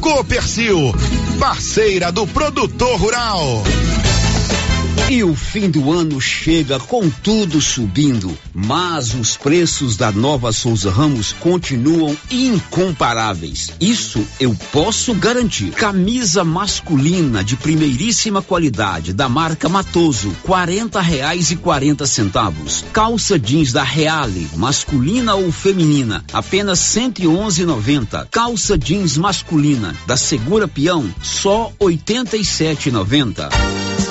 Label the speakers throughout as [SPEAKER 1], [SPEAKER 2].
[SPEAKER 1] Copercil, parceira do produtor rural.
[SPEAKER 2] E o fim do ano chega com tudo subindo, mas os preços da nova Souza Ramos continuam incomparáveis. Isso eu posso garantir. Camisa masculina de primeiríssima qualidade da marca Matoso, quarenta reais e quarenta centavos. Calça jeans da Reale, masculina ou feminina, apenas cento e onze noventa. Calça jeans masculina da Segura Peão, só oitenta e sete noventa.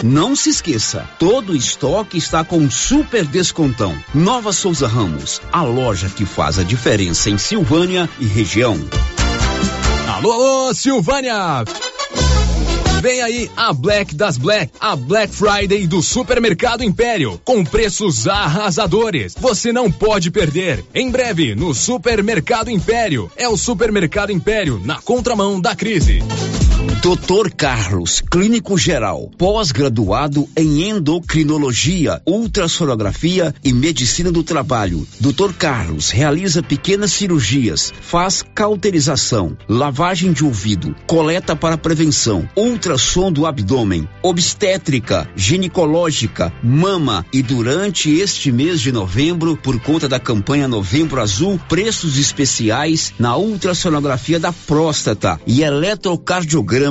[SPEAKER 2] Não se esqueça, todo estoque está com super descontão. Nova Souza Ramos, a loja que faz a diferença em Silvânia e região.
[SPEAKER 3] Alô, alô, Silvânia! Vem aí a Black das Black, a Black Friday do Supermercado Império, com preços arrasadores. Você não pode perder. Em breve, no Supermercado Império. É o Supermercado Império, na contramão da crise.
[SPEAKER 2] Doutor Carlos, clínico geral, pós-graduado em endocrinologia, ultrassonografia e medicina do trabalho. Doutor Carlos realiza pequenas cirurgias, faz cauterização, lavagem de ouvido, coleta para prevenção, ultrassom do abdômen, obstétrica, ginecológica, mama e durante este mês de novembro, por conta da campanha Novembro Azul, preços especiais na ultrassonografia da próstata e eletrocardiograma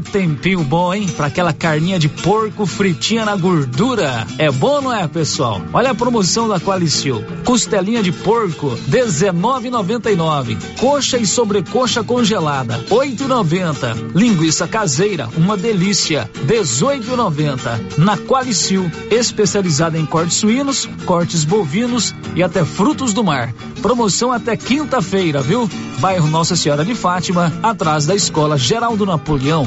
[SPEAKER 4] Tempinho bom, hein? Pra aquela carninha de porco fritinha na gordura. É bom, não é, pessoal? Olha a promoção da Qualicil. Costelinha de porco, 19,99. Coxa e sobrecoxa congelada, 8,90. Linguiça caseira, uma delícia, 18,90. Na Qualicil, especializada em cortes suínos, cortes bovinos e até frutos do mar. Promoção até quinta-feira, viu? Bairro Nossa Senhora de Fátima, atrás da Escola Geraldo Napoleão.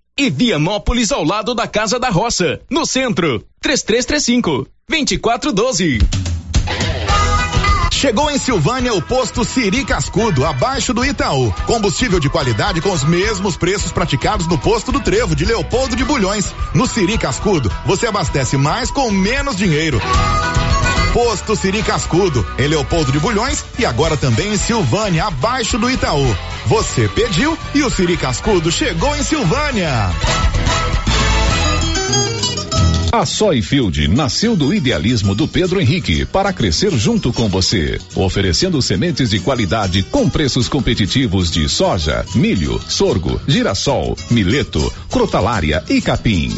[SPEAKER 5] e Vianópolis ao lado da Casa da Roça, no centro. 3335 2412.
[SPEAKER 1] Chegou em Silvânia o posto Siri Cascudo, abaixo do Itaú. Combustível de qualidade com os mesmos preços praticados no posto do Trevo de Leopoldo de Bulhões. No Siri Cascudo, você abastece mais com menos dinheiro. Posto Siri Cascudo, em Leopoldo de Bulhões e agora também em Silvânia, abaixo do Itaú. Você pediu e o Siri Cascudo chegou em Silvânia.
[SPEAKER 6] A Soyfield nasceu do idealismo do Pedro Henrique para crescer junto com você, oferecendo sementes de qualidade com preços competitivos de soja, milho, sorgo, girassol, mileto, crotalária e capim.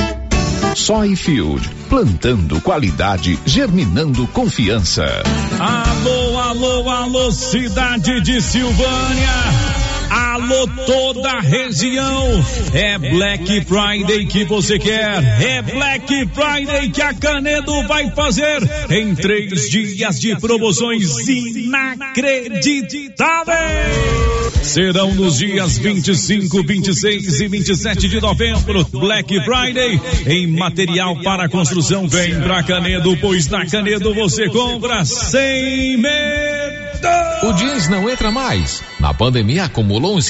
[SPEAKER 7] Soy Field, plantando qualidade, germinando confiança.
[SPEAKER 8] Alô, alô, alô, cidade de Silvânia. Alô, toda a região. É Black Friday que você quer. É Black Friday que a Canedo vai fazer em três dias de promoções inacreditáveis. Serão nos dias 25, 26 e 27 de novembro. Black Friday em material para construção. Vem pra Canedo, pois na Canedo você compra sem medo.
[SPEAKER 9] O jeans não entra mais. Na pandemia acumulou uns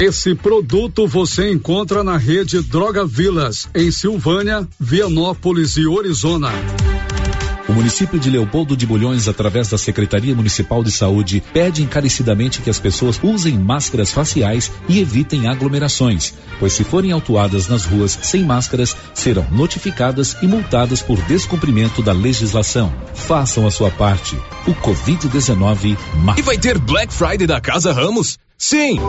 [SPEAKER 10] Esse produto você encontra na rede Droga Vilas, em Silvânia, Vianópolis e Orizona.
[SPEAKER 11] O município de Leopoldo de Bulhões, através da Secretaria Municipal de Saúde, pede encarecidamente que as pessoas usem máscaras faciais e evitem aglomerações, pois se forem autuadas nas ruas sem máscaras, serão notificadas e multadas por descumprimento da legislação. Façam a sua parte. O Covid-19
[SPEAKER 5] mata. E vai ter Black Friday da Casa Ramos? Sim!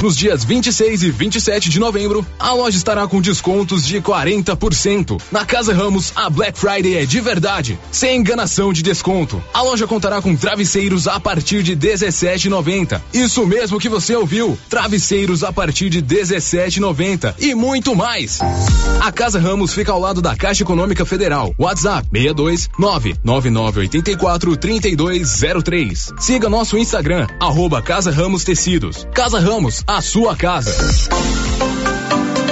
[SPEAKER 5] Nos dias 26 e 27 de novembro, a loja estará com descontos de 40%. Na Casa Ramos, a Black Friday é de verdade, sem enganação de desconto. A loja contará com travesseiros a partir de 17,90. Isso mesmo que você ouviu, travesseiros a partir de 17,90 e muito mais. A Casa Ramos fica ao lado da Caixa Econômica Federal. WhatsApp 62 99984 3203. Siga nosso Instagram, arroba Casa Ramos Tecidos. Casa Ramos, a sua casa.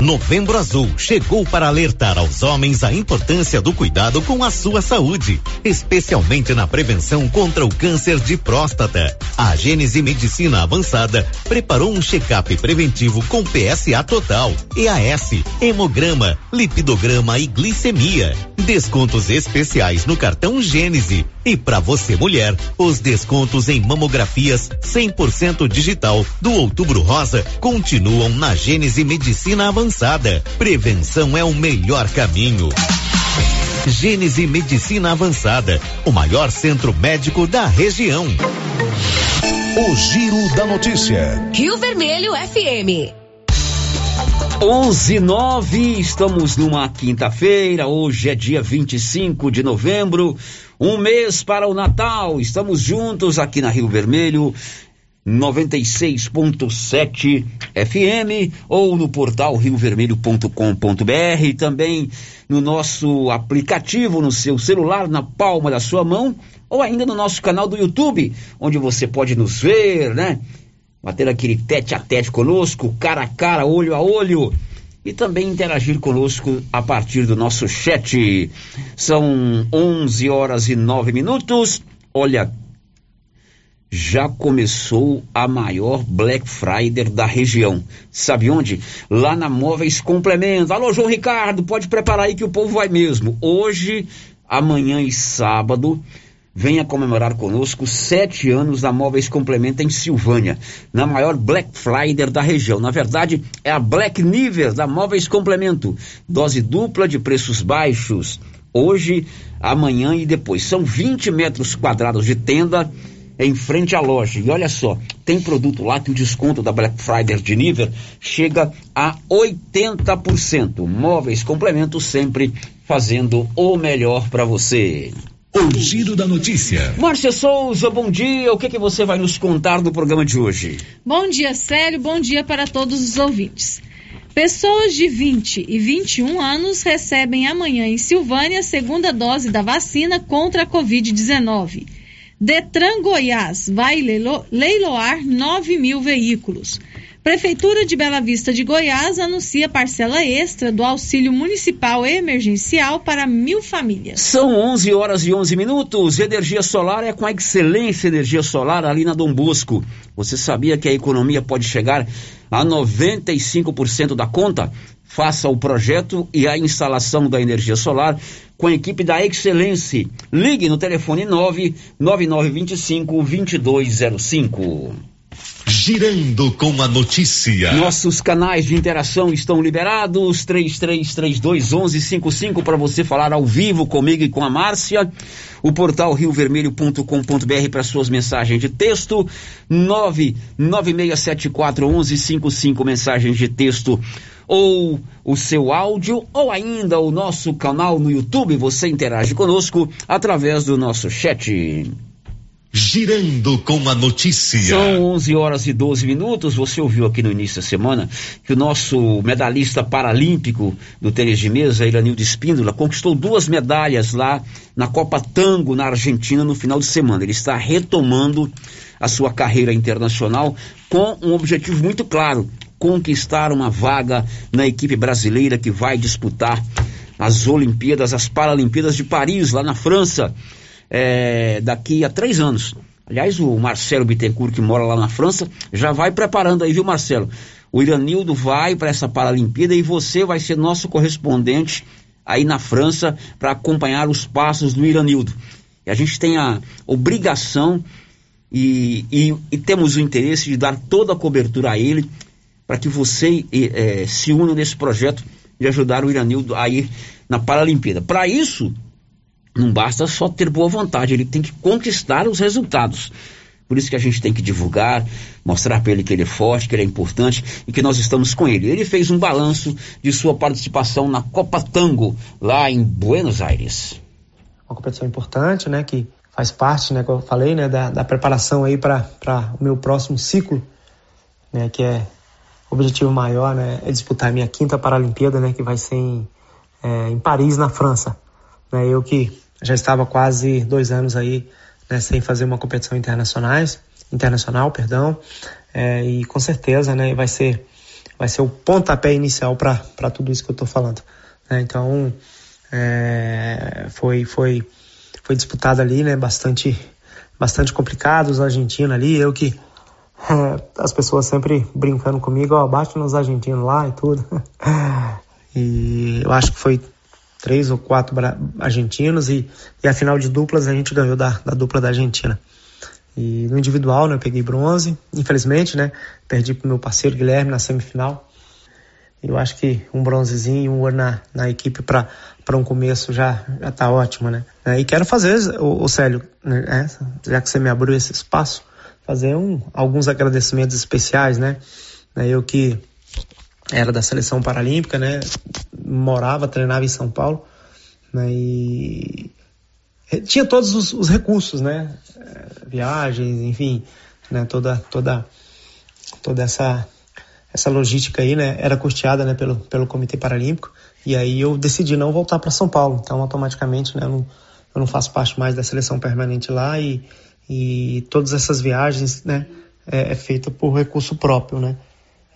[SPEAKER 12] Novembro Azul chegou para alertar aos homens a importância do cuidado com a sua saúde, especialmente na prevenção contra o câncer de próstata. A Gênese Medicina Avançada preparou um check-up preventivo com PSA total, EAS, hemograma, lipidograma e glicemia. Descontos especiais no cartão Gênese. E para você mulher, os descontos em mamografias 100% digital do Outubro Rosa continuam na Gênese Medicina Avançada. Prevenção é o melhor caminho. Gênese Medicina Avançada, o maior centro médico da região.
[SPEAKER 7] O Giro da Notícia.
[SPEAKER 13] Rio Vermelho FM.
[SPEAKER 2] 11 9, estamos numa quinta-feira, hoje é dia 25 de novembro, um mês para o Natal. Estamos juntos aqui na Rio Vermelho, 96.7 FM ou no portal riovermelho.com.br, também no nosso aplicativo no seu celular, na palma da sua mão, ou ainda no nosso canal do YouTube, onde você pode nos ver, né? Bater aquele tete a tete conosco, cara a cara, olho a olho. e também interagir conosco a partir do nosso chat. São 11 horas e 9 minutos. Olha, já começou a maior Black Friday da região. Sabe onde? Lá na Móveis Complemento. Alô, João Ricardo, pode preparar aí que o povo vai mesmo. Hoje, amanhã e sábado venha comemorar conosco sete anos da Móveis Complementa em Silvânia, na maior Black Friday da região. Na verdade, é a Black Niver da Móveis Complemento. Dose dupla de preços baixos. Hoje, amanhã e depois. São 20 metros quadrados de tenda em frente à loja. E olha só, tem produto lá que o desconto da Black Friday de Niver chega a 80%. Móveis Complemento sempre fazendo o melhor para você.
[SPEAKER 7] O giro da notícia.
[SPEAKER 2] Márcia Souza, bom dia. O que, que você vai nos contar no programa de hoje?
[SPEAKER 14] Bom dia, Célio. Bom dia para todos os ouvintes. Pessoas de 20 e 21 anos recebem amanhã em Silvânia a segunda dose da vacina contra a Covid-19. Detran Goiás vai leiloar 9 mil veículos. Prefeitura de Bela Vista de Goiás anuncia parcela extra do auxílio municipal emergencial para mil famílias.
[SPEAKER 2] São 11 horas e 11 minutos. Energia solar é com a excelência energia solar ali na Dom Bosco. Você sabia que a economia pode chegar a 95% da conta? Faça o projeto e a instalação da energia solar com a equipe da Excelência. Ligue no telefone 99925 2205.
[SPEAKER 7] Girando com a notícia.
[SPEAKER 2] Nossos canais de interação estão liberados. 33321155 para você falar ao vivo comigo e com a Márcia. O portal riovermelho.com.br para suas mensagens de texto. 996741155 mensagens de texto ou o seu áudio ou ainda o nosso canal no YouTube. Você interage conosco através do nosso chat.
[SPEAKER 7] Girando com a notícia.
[SPEAKER 2] São 11 horas e 12 minutos. Você ouviu aqui no início da semana que o nosso medalhista paralímpico do tênis de mesa, Iranildo Espíndola, conquistou duas medalhas lá na Copa Tango, na Argentina, no final de semana. Ele está retomando a sua carreira internacional com um objetivo muito claro: conquistar uma vaga na equipe brasileira que vai disputar as Olimpíadas, as Paralimpíadas de Paris, lá na França é, daqui a três anos. Aliás, o Marcelo Bittencourt, que mora lá na França, já vai preparando aí, viu, Marcelo? O Iranildo vai para essa Paralimpíada e você vai ser nosso correspondente aí na França para acompanhar os passos do Iranildo. E a gente tem a obrigação e, e, e temos o interesse de dar toda a cobertura a ele para que você é, se una nesse projeto de ajudar o Iranildo a ir na Paralimpíada. Para isso, não basta só ter boa vontade, ele tem que conquistar os resultados. Por isso que a gente tem que divulgar, mostrar para ele que ele é forte, que ele é importante e que nós estamos com ele. Ele fez um balanço de sua participação na Copa Tango, lá em Buenos Aires.
[SPEAKER 15] Uma competição importante, né, que faz parte, né, como eu falei, né, da, da preparação aí para o meu próximo ciclo, né, que é o objetivo maior, né, é disputar a minha quinta Paralimpíada, né, que vai ser em, é, em Paris, na França. Né, eu que já estava quase dois anos aí né, sem fazer uma competição internacionais, internacional, perdão, é, e com certeza, né, vai ser vai ser o pontapé inicial para tudo isso que eu estou falando. Né? Então, é, foi foi foi disputado ali, né, bastante bastante complicado os argentinos ali, eu que as pessoas sempre brincando comigo, ó, bate nos argentinos lá e tudo. e eu acho que foi três ou quatro argentinos e, e a final de duplas a gente ganhou da, da dupla da Argentina. E no individual, né, eu peguei bronze, infelizmente, né, perdi pro meu parceiro Guilherme na semifinal. Eu acho que um bronzezinho e um ouro na, na equipe para um começo já, já tá ótimo, né? É, e quero fazer, o, o Célio, né, já que você me abriu esse espaço, fazer um, alguns agradecimentos especiais, né? Eu que era da seleção paralímpica, né? Morava, treinava em São Paulo, né? E tinha todos os, os recursos, né? É, viagens, enfim, né? Toda, toda, toda essa essa logística aí, né? Era custeada, né? Pelo pelo Comitê Paralímpico. E aí eu decidi não voltar para São Paulo. Então, automaticamente, né? Eu não, eu não faço parte mais da seleção permanente lá e, e todas essas viagens, né? É, é feita por recurso próprio, né?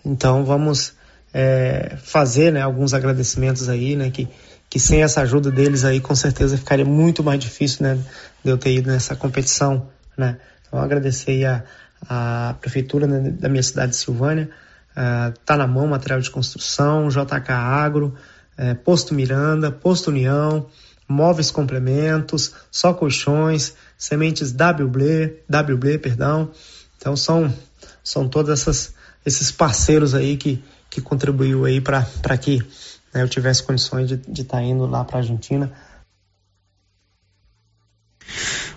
[SPEAKER 15] Então, vamos é, fazer né, alguns agradecimentos aí, né, que, que sem essa ajuda deles aí com certeza ficaria muito mais difícil né, de eu ter ido nessa competição. Né. Então agradecer a, a prefeitura né, da minha cidade de Silvânia, uh, tá na mão material de construção, JK Agro, uh, Posto Miranda, Posto União, móveis complementos, só colchões, sementes WB, WB, perdão. Então são são essas esses parceiros aí que que contribuiu aí para que né, eu tivesse condições de estar tá indo lá para a Argentina.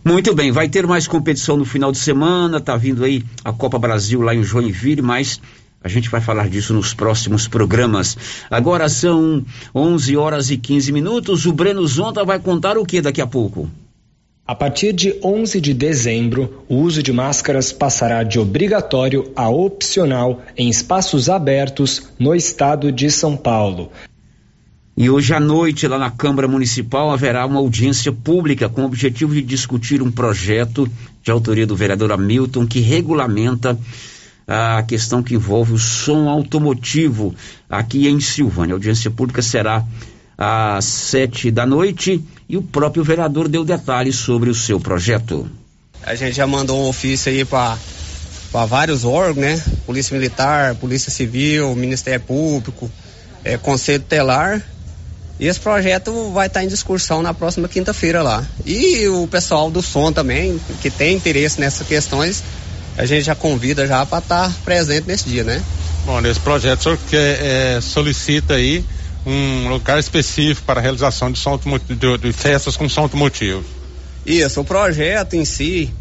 [SPEAKER 2] Muito bem, vai ter mais competição no final de semana, tá vindo aí a Copa Brasil lá em Joinville, mas a gente vai falar disso nos próximos programas. Agora são 11 horas e 15 minutos. O Breno Zonta vai contar o que daqui a pouco?
[SPEAKER 16] A partir de 11 de dezembro, o uso de máscaras passará de obrigatório a opcional em espaços abertos no estado de São Paulo.
[SPEAKER 2] E hoje à noite, lá na Câmara Municipal, haverá uma audiência pública com o objetivo de discutir um projeto de autoria do vereador Hamilton que regulamenta a questão que envolve o som automotivo aqui em Silvânia. A audiência pública será às sete da noite e o próprio vereador deu detalhes sobre o seu projeto.
[SPEAKER 17] A gente já mandou um ofício aí para vários órgãos, né? Polícia Militar, Polícia Civil, Ministério Público, é, Conselho Telar. E esse projeto vai estar em discussão na próxima quinta-feira lá. E o pessoal do som também, que tem interesse nessas questões, a gente já convida já para estar presente nesse dia, né?
[SPEAKER 18] Bom, nesse projeto o senhor quer, é, solicita aí um lugar específico para a realização de, som de, de festas com som automotivo.
[SPEAKER 17] Isso, o projeto em si,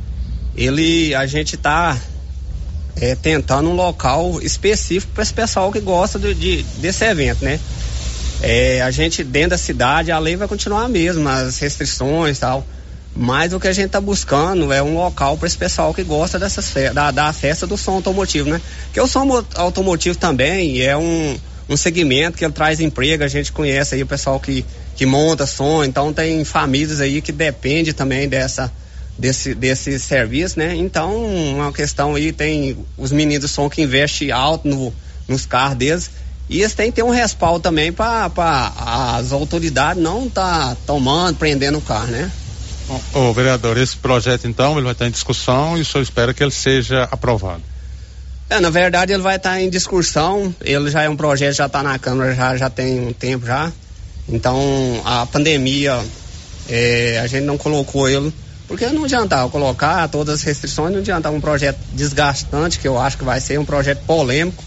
[SPEAKER 17] ele, a gente está é, tentando um local específico para esse pessoal que gosta de, de, desse evento, né? É, a gente dentro da cidade, a lei vai continuar a mesma, as restrições e tal. Mas o que a gente está buscando é um local para esse pessoal que gosta dessas fe da, da festa do som automotivo, né? Porque o som automotivo também é um, um segmento que ele traz emprego, a gente conhece aí o pessoal que, que monta som, então tem famílias aí que depende também dessa desse, desse serviço, né? Então, uma questão aí tem os meninos do som que investem alto no, nos carros deles e eles têm que ter um respaldo também para as autoridades não tá tomando, prendendo o carro, né?
[SPEAKER 18] Ô, vereador, esse projeto então ele vai estar em discussão e o senhor espera que ele seja aprovado?
[SPEAKER 17] É, na verdade ele vai estar em discussão, ele já é um projeto, já está na Câmara já, já tem um tempo já. Então a pandemia é, a gente não colocou ele, porque não adiantava colocar todas as restrições, não adiantava um projeto desgastante, que eu acho que vai ser um projeto polêmico.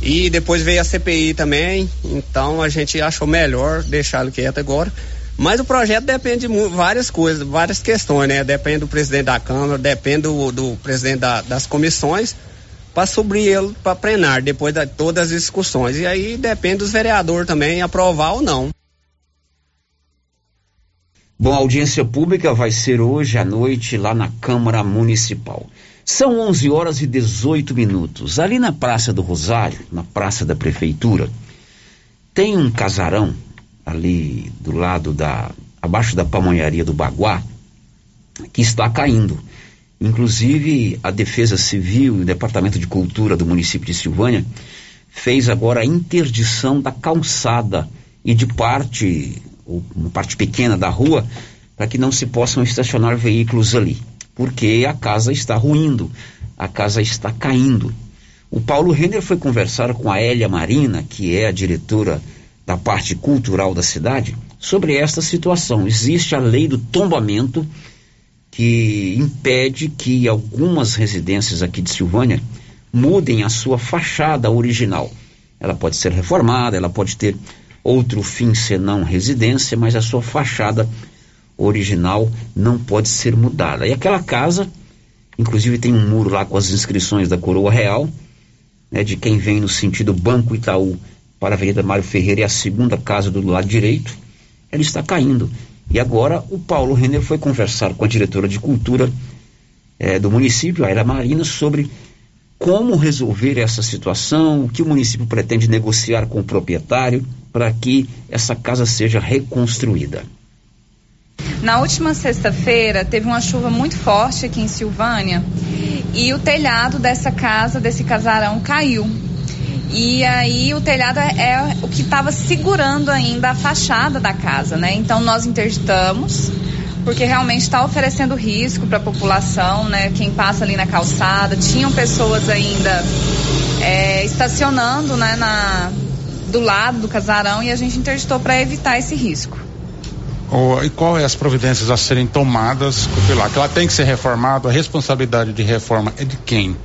[SPEAKER 17] E depois veio a CPI também, então a gente achou melhor deixar ele quieto agora. Mas o projeto depende de várias coisas, várias questões, né? Depende do presidente da Câmara, depende do, do presidente da, das comissões, para subir ele para plenar, depois de todas as discussões. E aí depende dos vereadores também aprovar ou não.
[SPEAKER 2] Bom, a audiência pública vai ser hoje à noite lá na Câmara Municipal. São 11 horas e 18 minutos. Ali na Praça do Rosário, na Praça da Prefeitura, tem um casarão ali do lado da abaixo da pamonharia do Baguá que está caindo. Inclusive a Defesa Civil e o Departamento de Cultura do município de Silvânia fez agora a interdição da calçada e de parte, uma parte pequena da rua, para que não se possam estacionar veículos ali, porque a casa está ruindo, a casa está caindo. O Paulo Renner foi conversar com a Hélia Marina, que é a diretora da parte cultural da cidade sobre esta situação. Existe a lei do tombamento que impede que algumas residências aqui de Silvânia mudem a sua fachada original. Ela pode ser reformada, ela pode ter outro fim senão residência, mas a sua fachada original não pode ser mudada. E aquela casa, inclusive tem um muro lá com as inscrições da coroa real, né, de quem vem no sentido Banco Itaú para a Avenida Mário Ferreira e a segunda casa do lado direito, ela está caindo. E agora o Paulo Renner foi conversar com a diretora de cultura eh, do município, a Era Marina, sobre como resolver essa situação, o que o município pretende negociar com o proprietário para que essa casa seja reconstruída.
[SPEAKER 19] Na última sexta-feira teve uma chuva muito forte aqui em Silvânia e o telhado dessa casa, desse casarão, caiu. E aí o telhado é, é o que estava segurando ainda a fachada da casa, né? Então nós interditamos porque realmente está oferecendo risco para a população, né? Quem passa ali na calçada, tinham pessoas ainda é, estacionando, né? Na, do lado do casarão e a gente interditou para evitar esse risco.
[SPEAKER 18] Oh, e qual é as providências a serem tomadas lá? Que ela tem que ser reformada, a responsabilidade de reforma é de quem?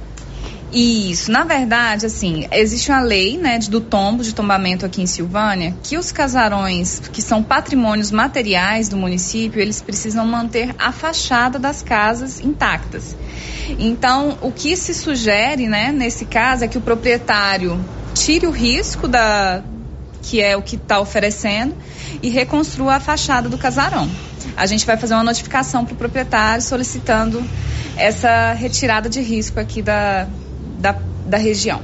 [SPEAKER 19] Isso, na verdade, assim, existe uma lei, né, do tombo, de tombamento aqui em Silvânia, que os casarões que são patrimônios materiais do município, eles precisam manter a fachada das casas intactas. Então, o que se sugere, né, nesse caso, é que o proprietário tire o risco da que é o que está oferecendo e reconstrua a fachada do casarão. A gente vai fazer uma notificação para o proprietário solicitando essa retirada de risco aqui da, da, da região.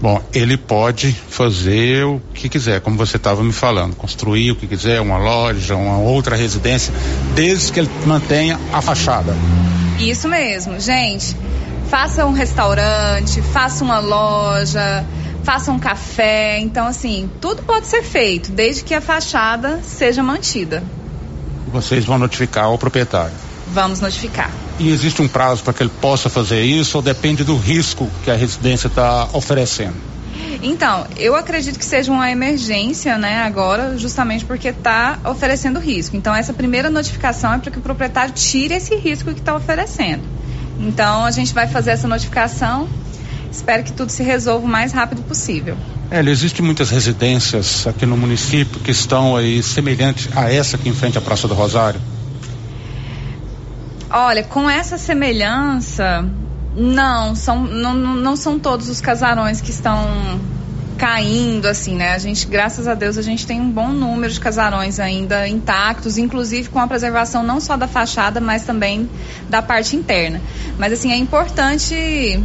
[SPEAKER 18] Bom, ele pode fazer o que quiser, como você estava me falando, construir o que quiser, uma loja, uma outra residência, desde que ele mantenha a fachada.
[SPEAKER 19] Isso mesmo, gente. Faça um restaurante, faça uma loja, faça um café. Então, assim, tudo pode ser feito, desde que a fachada seja mantida.
[SPEAKER 18] Vocês vão notificar o proprietário?
[SPEAKER 19] Vamos notificar.
[SPEAKER 18] E existe um prazo para que ele possa fazer isso ou depende do risco que a residência está oferecendo?
[SPEAKER 19] Então, eu acredito que seja uma emergência, né, agora, justamente porque está oferecendo risco. Então, essa primeira notificação é para que o proprietário tire esse risco que está oferecendo. Então, a gente vai fazer essa notificação. Espero que tudo se resolva o mais rápido possível.
[SPEAKER 18] É, existem muitas residências aqui no município que estão aí semelhantes a essa aqui em frente à Praça do Rosário.
[SPEAKER 19] Olha, com essa semelhança, não, são, não, não são todos os casarões que estão caindo, assim, né? A gente, graças a Deus, a gente tem um bom número de casarões ainda intactos, inclusive com a preservação não só da fachada, mas também da parte interna. Mas, assim, é importante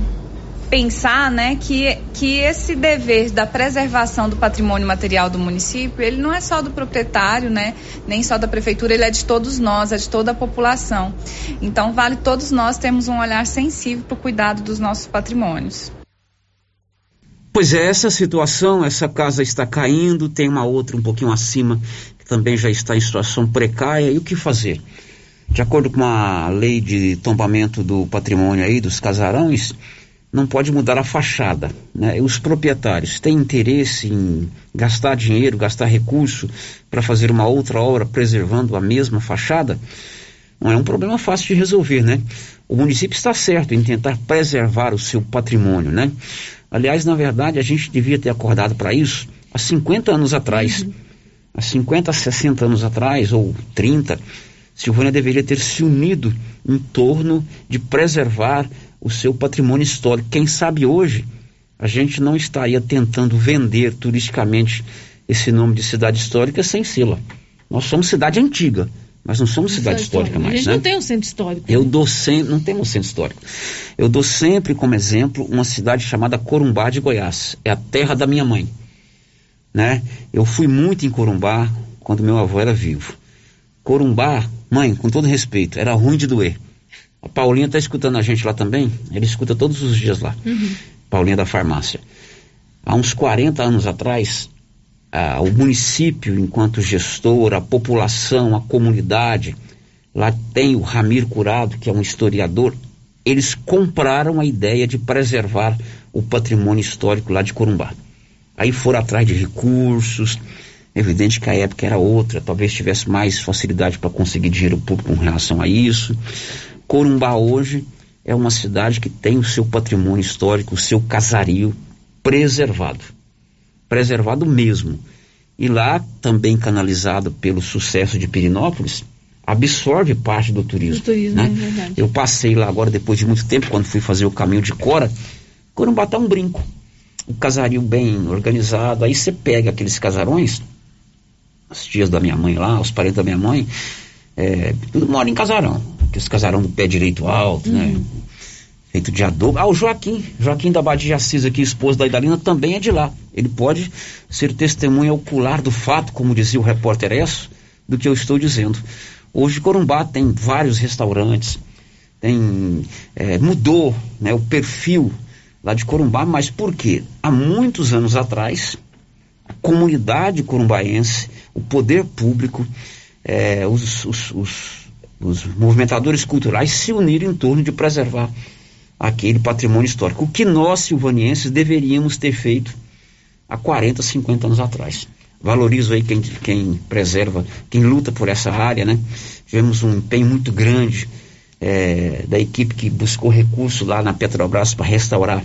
[SPEAKER 19] pensar, né, que, que esse dever da preservação do patrimônio material do município, ele não é só do proprietário, né, nem só da prefeitura, ele é de todos nós, é de toda a população. Então, vale todos nós termos um olhar sensível para o cuidado dos nossos patrimônios.
[SPEAKER 2] Pois é, essa situação, essa casa está caindo, tem uma outra um pouquinho acima que também já está em situação precária, e o que fazer? De acordo com a lei de tombamento do patrimônio aí, dos casarões, não pode mudar a fachada. Né? Os proprietários têm interesse em gastar dinheiro, gastar recurso para fazer uma outra obra preservando a mesma fachada. Não é um problema fácil de resolver, né? O município está certo em tentar preservar o seu patrimônio, né? Aliás, na verdade, a gente devia ter acordado para isso há 50 anos atrás. Uhum. Há 50, 60 anos atrás, ou 30, Silvânia deveria ter se unido em torno de preservar o seu patrimônio histórico. Quem sabe hoje a gente não estaria tentando vender turisticamente esse nome de cidade histórica sem sê-la. Nós somos cidade antiga, mas não somos cidade histórica mais. A
[SPEAKER 14] gente
[SPEAKER 2] né?
[SPEAKER 14] não tem um centro histórico.
[SPEAKER 2] Eu né? dou sempre, não temos um centro histórico. Eu dou sempre como exemplo uma cidade chamada Corumbá de Goiás. É a terra da minha mãe. Né? Eu fui muito em Corumbá quando meu avô era vivo. Corumbá, mãe, com todo respeito, era ruim de doer. A Paulinha está escutando a gente lá também. Ele escuta todos os dias lá. Uhum. Paulinha da farmácia. Há uns 40 anos atrás, o município, enquanto gestor, a população, a comunidade, lá tem o Ramir Curado, que é um historiador, eles compraram a ideia de preservar o patrimônio histórico lá de Corumbá. Aí foram atrás de recursos, evidente que a época era outra, talvez tivesse mais facilidade para conseguir dinheiro público com relação a isso. Corumbá hoje é uma cidade que tem o seu patrimônio histórico, o seu casario preservado. Preservado mesmo. E lá, também canalizado pelo sucesso de Pirinópolis, absorve parte do turismo. Do turismo, né? é. Eu passei lá agora, depois de muito tempo, quando fui fazer o caminho de Cora, Corumbá tá um brinco. Um casario bem organizado. Aí você pega aqueles casarões, as tias da minha mãe lá, os parentes da minha mãe, é, tudo mora em casarão. Aqueles casarão do pé direito alto, né? uhum. né? Feito de adobe. Ah, o Joaquim, Joaquim da Badia Assis aqui, esposo da Idalina, também é de lá. Ele pode ser testemunha ocular do fato, como dizia o repórter Esso, do que eu estou dizendo. Hoje Corumbá tem vários restaurantes, tem, é, mudou né, o perfil lá de Corumbá, mas por quê? Há muitos anos atrás, a comunidade corumbaense, o poder público, eh, os, os, os, os movimentadores culturais se uniram em torno de preservar aquele patrimônio histórico. O que nós, silvanienses, deveríamos ter feito há 40, 50 anos atrás. Valorizo aí quem, quem preserva, quem luta por essa área, né? Tivemos um empenho muito grande é, da equipe que buscou recurso lá na Petrobras para restaurar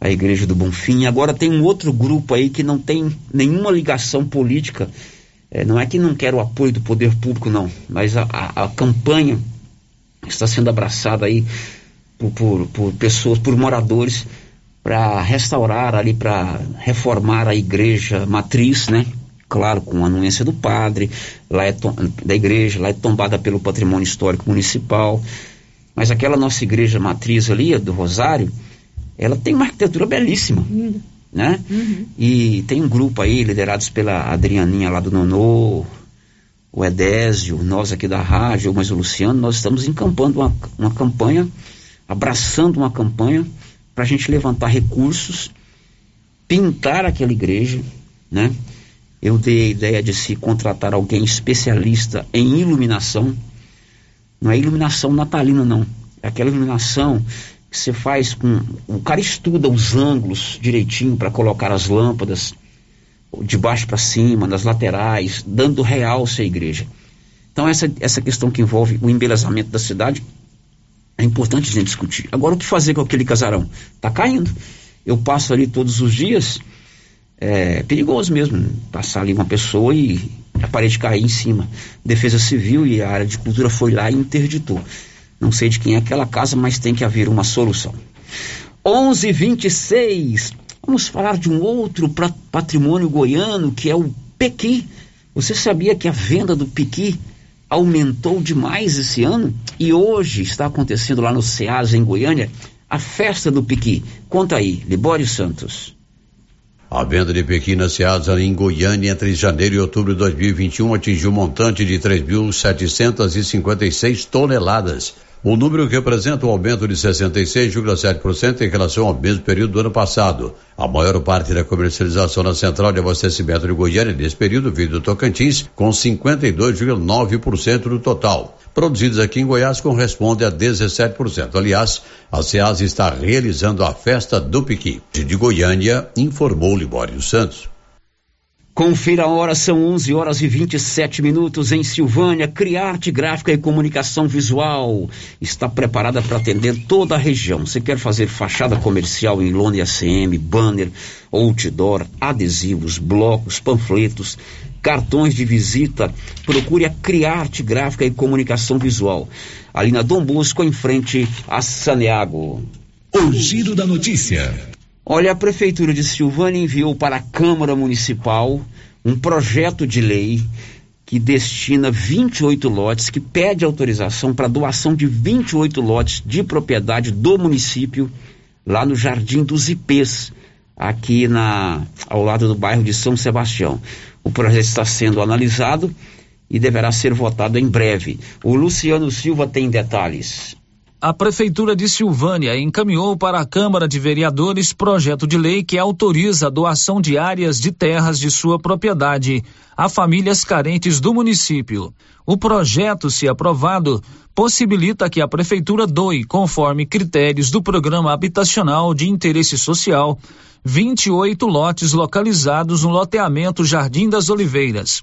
[SPEAKER 2] a Igreja do Bonfim. Agora tem um outro grupo aí que não tem nenhuma ligação política. É, não é que não quer o apoio do poder público, não, mas a, a, a campanha está sendo abraçada aí por, por, por pessoas, por moradores, para restaurar ali, para reformar a igreja matriz, né? Claro, com a anuência do padre, lá é da igreja, lá é tombada pelo patrimônio histórico municipal. Mas aquela nossa igreja matriz ali, do Rosário, ela tem uma arquitetura belíssima. Né? Uhum. E tem um grupo aí, liderados pela Adrianinha lá do Nonô, o Edésio, nós aqui da rádio, mas o Luciano, nós estamos encampando uma, uma campanha abraçando uma campanha para a gente levantar recursos, pintar aquela igreja, né? Eu dei a ideia de se contratar alguém especialista em iluminação. Não é iluminação natalina, não. É aquela iluminação que você faz com. O cara estuda os ângulos direitinho para colocar as lâmpadas de baixo para cima, nas laterais, dando realce à igreja. Então, essa, essa questão que envolve o embelezamento da cidade é importante a gente discutir. Agora, o que fazer com aquele casarão? Está caindo. Eu passo ali todos os dias. É perigoso mesmo passar ali uma pessoa e a parede cair em cima. Defesa Civil e a área de cultura foi lá e interditou. Não sei de quem é aquela casa, mas tem que haver uma solução. 11:26. Vamos falar de um outro patrimônio goiano que é o pequi. Você sabia que a venda do pequi aumentou demais esse ano e hoje está acontecendo lá no SEAS, em Goiânia, a festa do Piqui. Conta aí, Libório Santos.
[SPEAKER 20] A venda de Pequi na Seasa em Goiânia entre janeiro e outubro de 2021 atingiu um montante de 3.756 toneladas o número representa um aumento de 66,7% em relação ao mesmo período do ano passado. A maior parte da comercialização na central de abastecimento de Goiânia nesse período veio do Tocantins, com 52,9% do total. Produzidos aqui em Goiás corresponde a 17%. Aliás, a SEAS está realizando a festa do Piqui. De Goiânia, informou Libório Santos.
[SPEAKER 2] Confira a hora, são 11 horas e 27 minutos em Silvânia. Criarte Gráfica e Comunicação Visual está preparada para atender toda a região. Você quer fazer fachada comercial em lona e ACM, banner, outdoor, adesivos, blocos, panfletos, cartões de visita? Procure a Criarte Gráfica e Comunicação Visual. Ali na Dom Bosco, em frente a Saneago.
[SPEAKER 21] O giro da notícia.
[SPEAKER 2] Olha, a Prefeitura de Silvânia enviou para a Câmara Municipal um projeto de lei que destina 28 lotes, que pede autorização para doação de 28 lotes de propriedade do município, lá no Jardim dos Ipês, aqui na, ao lado do bairro de São Sebastião. O projeto está sendo analisado e deverá ser votado em breve. O Luciano Silva tem detalhes
[SPEAKER 4] a Prefeitura de Silvânia encaminhou para a Câmara de Vereadores projeto de lei que autoriza a doação de áreas de terras de sua propriedade a famílias carentes do município. O projeto, se aprovado, possibilita que a Prefeitura doe, conforme critérios do Programa Habitacional de Interesse Social, 28 lotes localizados no loteamento Jardim das Oliveiras.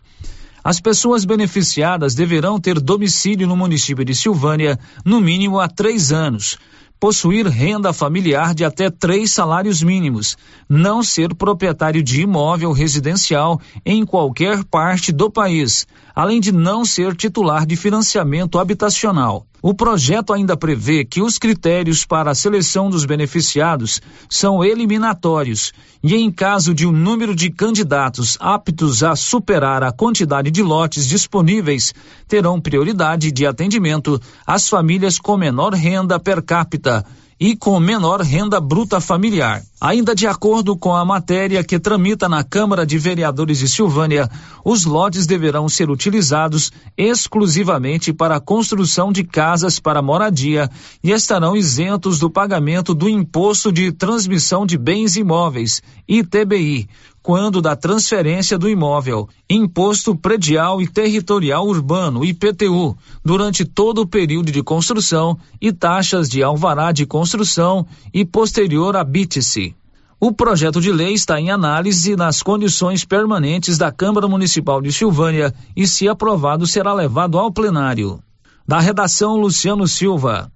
[SPEAKER 4] As pessoas beneficiadas deverão ter domicílio no município de Silvânia no mínimo há três anos, possuir renda familiar de até três salários mínimos, não ser proprietário de imóvel residencial em qualquer parte do país, além de não ser titular de financiamento habitacional. O projeto ainda prevê que os critérios para a seleção dos beneficiados são eliminatórios e, em caso de um número de candidatos aptos a superar a quantidade de lotes disponíveis, terão prioridade de atendimento às famílias com menor renda per capita e com menor renda bruta familiar. Ainda de acordo com a matéria que tramita na Câmara de Vereadores de Silvânia, os lotes deverão ser utilizados exclusivamente para a construção de casas para moradia e estarão isentos do pagamento do Imposto de Transmissão de Bens Imóveis, ITBI, quando da transferência do imóvel, Imposto Predial e Territorial Urbano, IPTU, durante todo o período de construção e taxas de alvará de construção e posterior habite-se. O projeto de lei está em análise nas condições permanentes da Câmara Municipal de Silvânia e, se aprovado, será levado ao plenário. Da redação, Luciano Silva.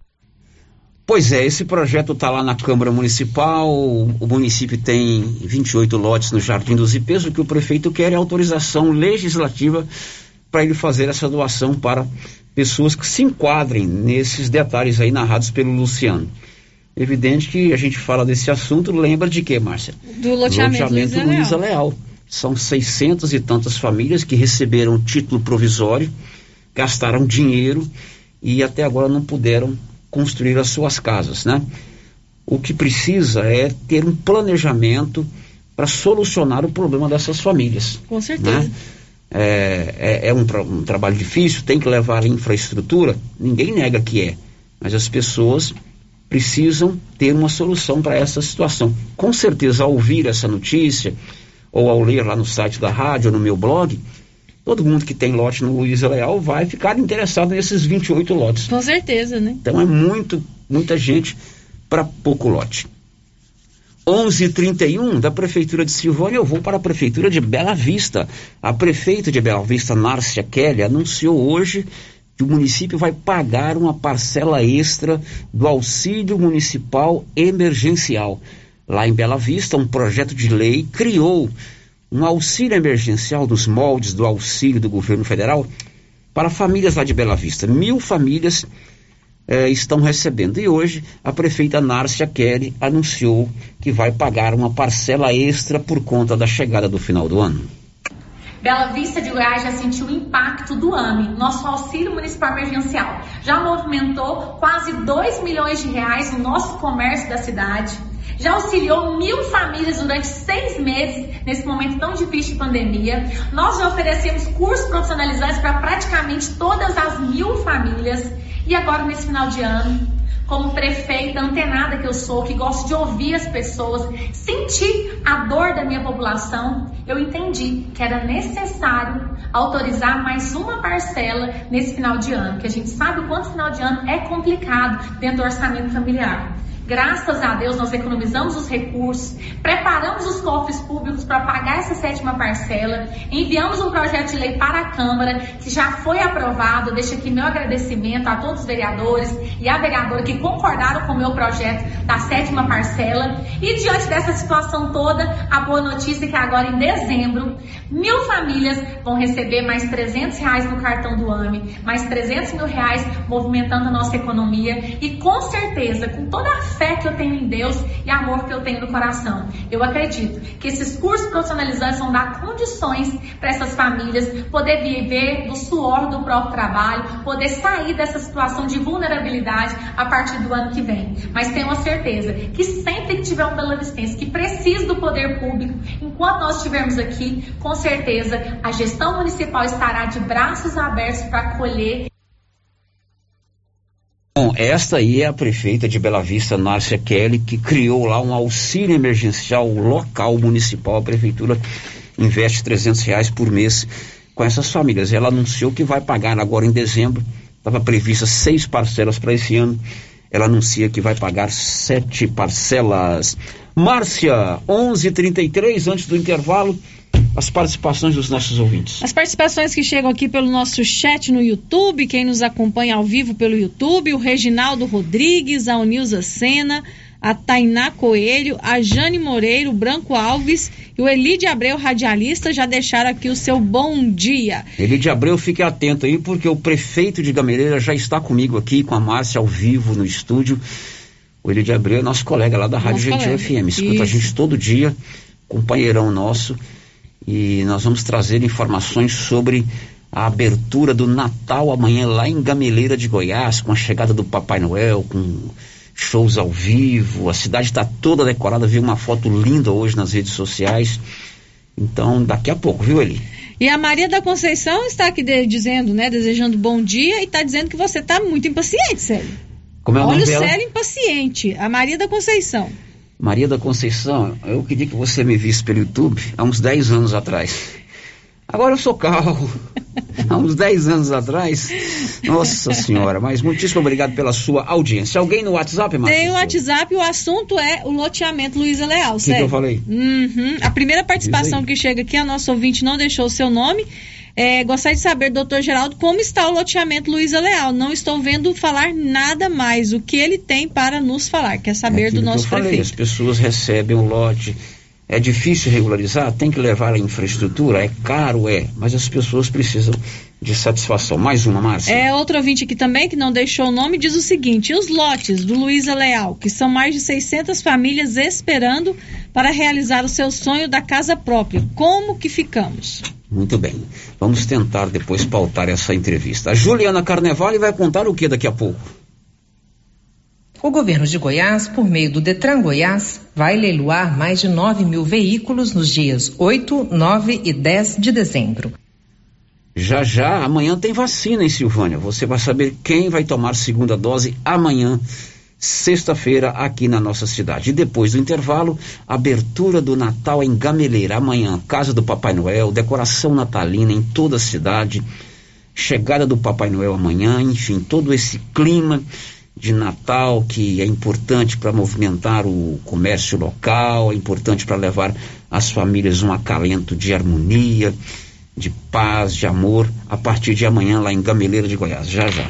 [SPEAKER 2] Pois é, esse projeto está lá na Câmara Municipal. O município tem 28 lotes no Jardim dos Ipês. O que o prefeito quer é autorização legislativa para ele fazer essa doação para pessoas que se enquadrem nesses detalhes aí narrados pelo Luciano. Evidente que a gente fala desse assunto, lembra de quê, Márcia?
[SPEAKER 14] Do loteamento,
[SPEAKER 2] loteamento
[SPEAKER 14] Luiza,
[SPEAKER 2] Luiza
[SPEAKER 14] Leal.
[SPEAKER 2] Leal. São 600 e tantas famílias que receberam título provisório, gastaram dinheiro e até agora não puderam construir as suas casas, né? O que precisa é ter um planejamento para solucionar o problema dessas famílias.
[SPEAKER 14] Com certeza.
[SPEAKER 2] Né? É, é, é um, tra um trabalho difícil, tem que levar infraestrutura, ninguém nega que é, mas as pessoas precisam ter uma solução para essa situação. Com certeza, ao ouvir essa notícia, ou ao ler lá no site da rádio, ou no meu blog, todo mundo que tem lote no Luiz Leal vai ficar interessado nesses 28 lotes.
[SPEAKER 14] Com certeza, né?
[SPEAKER 2] Então é muito, muita gente para pouco lote. 11:31 da prefeitura de Silvânia, eu vou para a prefeitura de Bela Vista. A prefeita de Bela Vista, Nárcia Kelly, anunciou hoje que o município vai pagar uma parcela extra do auxílio municipal emergencial. Lá em Bela Vista, um projeto de lei criou um auxílio emergencial dos moldes do auxílio do governo federal para famílias lá de Bela Vista. Mil famílias eh, estão recebendo. E hoje a prefeita Nárcia Kelly anunciou que vai pagar uma parcela extra por conta da chegada do final do ano.
[SPEAKER 22] Bela Vista de Goiás já sentiu o impacto do AME, nosso auxílio municipal emergencial. Já movimentou quase 2 milhões de reais no nosso comércio da cidade. Já auxiliou mil famílias durante seis meses nesse momento tão difícil de pandemia. Nós já oferecemos cursos profissionalizantes para praticamente todas as mil famílias. E agora, nesse final de ano, como prefeita antenada que eu sou, que gosto de ouvir as pessoas, sentir a dor da minha população, eu entendi que era necessário autorizar mais uma parcela nesse final de ano, que a gente sabe o quanto final de ano é complicado dentro do orçamento familiar. Graças a Deus, nós economizamos os recursos, preparamos os cofres públicos para pagar essa sétima parcela, enviamos um projeto de lei para a Câmara, que já foi aprovado. Deixo aqui meu agradecimento a todos os vereadores e a vereadora que concordaram com o meu projeto da sétima parcela. E diante dessa situação toda, a boa notícia é que agora em dezembro, mil famílias vão receber mais 300 reais no cartão do AME, mais 300 mil reais movimentando a nossa economia e com certeza, com toda a fé que eu tenho em Deus e amor que eu tenho no coração. Eu acredito que esses cursos profissionalizantes vão dar condições para essas famílias poder viver do suor do próprio trabalho, poder sair dessa situação de vulnerabilidade a partir do ano que vem. Mas tenho a certeza que sempre que tiver um Belo Vistense que precisa do poder público, enquanto nós estivermos aqui, com certeza a gestão municipal estará de braços abertos para acolher
[SPEAKER 2] Bom, esta aí é a prefeita de Bela Vista, Nárcia Kelly, que criou lá um auxílio emergencial local municipal. A prefeitura investe 300 reais por mês com essas famílias. Ela anunciou que vai pagar agora em dezembro. Estava prevista seis parcelas para esse ano. Ela anuncia que vai pagar sete parcelas. Márcia, 11:33 antes do intervalo as participações dos nossos ouvintes.
[SPEAKER 14] As participações que chegam aqui pelo nosso chat no YouTube, quem nos acompanha ao vivo pelo YouTube, o Reginaldo Rodrigues, a Unilza Sena, a Tainá Coelho, a Jane Moreiro, o Branco Alves e o Elide Abreu, radialista, já deixaram aqui o seu bom dia.
[SPEAKER 2] Elide Abreu, fique atento aí, porque o prefeito de Gameleira já está comigo aqui, com a Márcia ao vivo no estúdio. O Elide Abreu é nosso colega lá da Rádio
[SPEAKER 14] Nosso
[SPEAKER 2] Gentil
[SPEAKER 14] colega.
[SPEAKER 2] FM, escuta a
[SPEAKER 14] Isso.
[SPEAKER 2] gente todo dia, companheirão nosso, e nós vamos trazer informações sobre a abertura do Natal amanhã lá em Gameleira de Goiás, com a chegada do Papai Noel, com shows ao vivo, a cidade está toda decorada, vi uma foto linda hoje nas redes sociais. Então, daqui a pouco, viu, Eli?
[SPEAKER 14] E a Maria da Conceição está aqui de, dizendo, né, desejando bom dia e está dizendo que você está muito impaciente, Célio.
[SPEAKER 2] Como é o
[SPEAKER 14] Olha
[SPEAKER 2] nome
[SPEAKER 14] o? Célio impaciente. A Maria da Conceição.
[SPEAKER 2] Maria da Conceição, eu queria que você me visse pelo YouTube há uns 10 anos atrás. Agora eu sou calmo. há uns 10 anos atrás. Nossa Senhora, mas muitíssimo obrigado pela sua audiência. Alguém no WhatsApp, Márcia?
[SPEAKER 14] Tem o WhatsApp, o assunto é o loteamento Luiza Leal,
[SPEAKER 2] O que, eu falei?
[SPEAKER 14] Uhum. A primeira participação que chega aqui, a nossa ouvinte não deixou o seu nome. É, gostaria de saber, doutor Geraldo, como está o loteamento Luiza Leal? Não estou vendo falar nada mais. O que ele tem para nos falar? Quer saber do
[SPEAKER 2] Aquilo que
[SPEAKER 14] nosso
[SPEAKER 2] eu falei, as
[SPEAKER 14] prefeito?
[SPEAKER 2] pessoas recebem o lote. É difícil regularizar, tem que levar a infraestrutura, é caro, é, mas as pessoas precisam de satisfação. Mais uma, Márcia.
[SPEAKER 14] É, outro ouvinte aqui também, que não deixou o nome, diz o seguinte: os lotes do Luiza Leal, que são mais de 600 famílias esperando para realizar o seu sonho da casa própria, como que ficamos?
[SPEAKER 2] Muito bem. Vamos tentar depois pautar essa entrevista. A Juliana Carnevale vai contar o que daqui a pouco?
[SPEAKER 23] O governo de Goiás, por meio do Detran Goiás, vai leiloar mais de 9 mil veículos nos dias 8, 9 e 10 de dezembro.
[SPEAKER 2] Já já, amanhã tem vacina em Silvânia. Você vai saber quem vai tomar segunda dose amanhã, sexta-feira, aqui na nossa cidade. E depois do intervalo, abertura do Natal em Gameleira. Amanhã, casa do Papai Noel, decoração natalina em toda a cidade, chegada do Papai Noel amanhã, enfim, todo esse clima de Natal que é importante para movimentar o comércio local, é importante para levar às famílias um acalento de harmonia, de paz, de amor, a partir de amanhã lá em Gameleira de Goiás. Já já.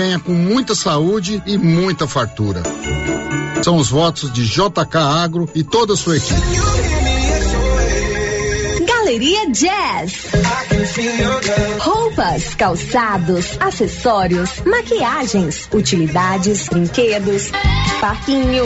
[SPEAKER 24] venha com muita saúde e muita fartura. São os votos de JK Agro e toda a sua equipe.
[SPEAKER 13] Galeria Jazz. Roupas, calçados, acessórios, maquiagens, utilidades, brinquedos, parquinho.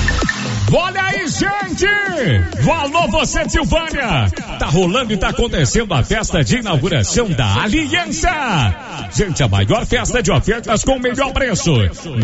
[SPEAKER 25] Olha aí, gente! Alô, você Silvânia! Tá rolando e tá acontecendo a festa de inauguração da Aliança! Gente, a maior festa de ofertas com o melhor preço.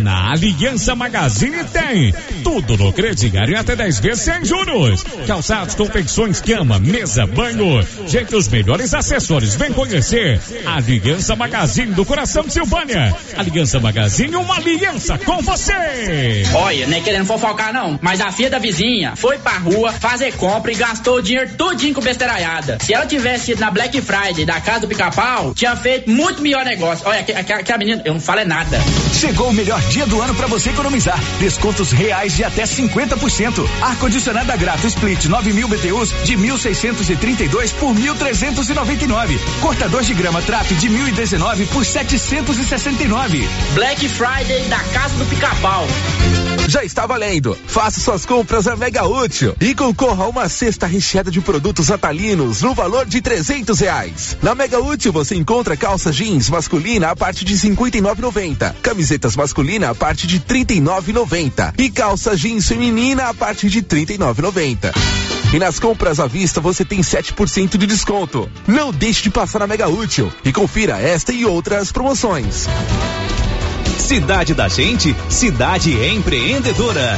[SPEAKER 25] Na Aliança Magazine tem tudo no crediário em até 10 vezes sem juros. Calçados, confecções, cama, mesa, banho. Gente, os melhores acessórios. Vem conhecer a Aliança Magazine do coração de Silvânia. Aliança Magazine, uma aliança com você!
[SPEAKER 26] Olha, nem querendo fofocar não, mas a filha da vizinha foi pra rua fazer compra e gastou o dinheiro todinho com besteiraiada. Se ela tivesse ido na Black Friday da casa do pica-pau, tinha feito muito melhor negócio. Olha, aqui, aqui, aqui a menina, eu não falo é nada.
[SPEAKER 27] Chegou o melhor dia do ano para você economizar. Descontos reais de até 50%. Ar-condicionado Grato Split 9000 BTUs de 1.632 por 1.399. Cortador de grama Trap de 1.019 por 769.
[SPEAKER 26] Black Friday da casa do pica-pau.
[SPEAKER 28] Já está valendo. Faça suas compras na Mega Útil e concorra a uma cesta recheada de produtos atalinos no valor de trezentos reais. Na Mega Útil você encontra calça jeans masculina a partir de cinquenta e camisetas masculina a partir de trinta e e calça jeans feminina a partir de trinta e. E nas compras à vista você tem 7% de desconto. Não deixe de passar na Mega Útil e confira esta e outras promoções.
[SPEAKER 12] Cidade da Gente, cidade empreendedora.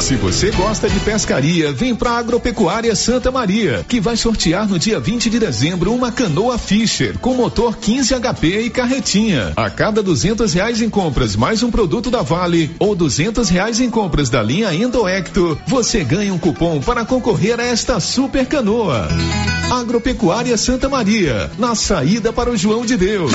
[SPEAKER 29] Se você gosta de pescaria, vem pra Agropecuária Santa Maria, que vai sortear no dia 20 de dezembro uma canoa Fischer com motor 15 HP e carretinha. A cada duzentos reais em compras mais um produto da Vale ou duzentos reais em compras da linha Endoecto, você ganha um cupom para concorrer a esta super canoa. Agropecuária Santa Maria, na saída para o João de Deus.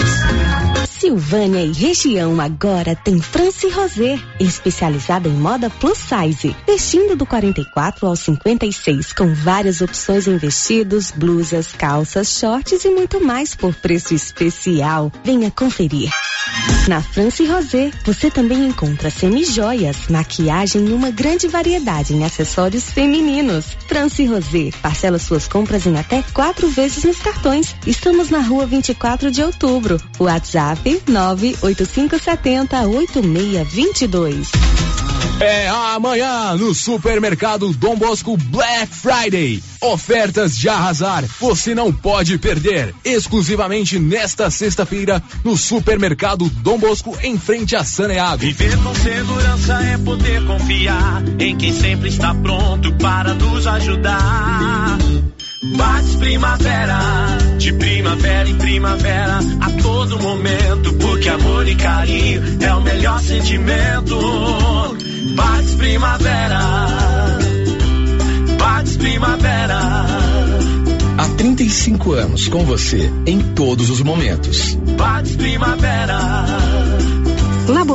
[SPEAKER 13] Silvânia e região agora tem France Rosé, especializada em moda plus size, vestindo do 44 ao 56, com várias opções em vestidos, blusas, calças, shorts e muito mais por preço especial. Venha conferir. Na France Rosé, você também encontra semijoias, maquiagem e uma grande variedade em acessórios femininos. France Rosé, parcela suas compras em até quatro vezes nos cartões. Estamos na rua 24 de outubro. WhatsApp 98570 8622.
[SPEAKER 5] É amanhã no Supermercado Dom Bosco Black Friday. Ofertas de arrasar. Você não pode perder. Exclusivamente nesta sexta-feira no Supermercado Dom Bosco em frente a Saneago.
[SPEAKER 30] Viver com segurança é poder confiar em quem sempre está pronto para nos ajudar. Bates Primavera, de primavera em primavera, a todo momento, porque amor e carinho é o melhor sentimento. Bates Primavera, Bates Primavera.
[SPEAKER 31] Há 35 anos com você, em todos os momentos.
[SPEAKER 30] Bates Primavera.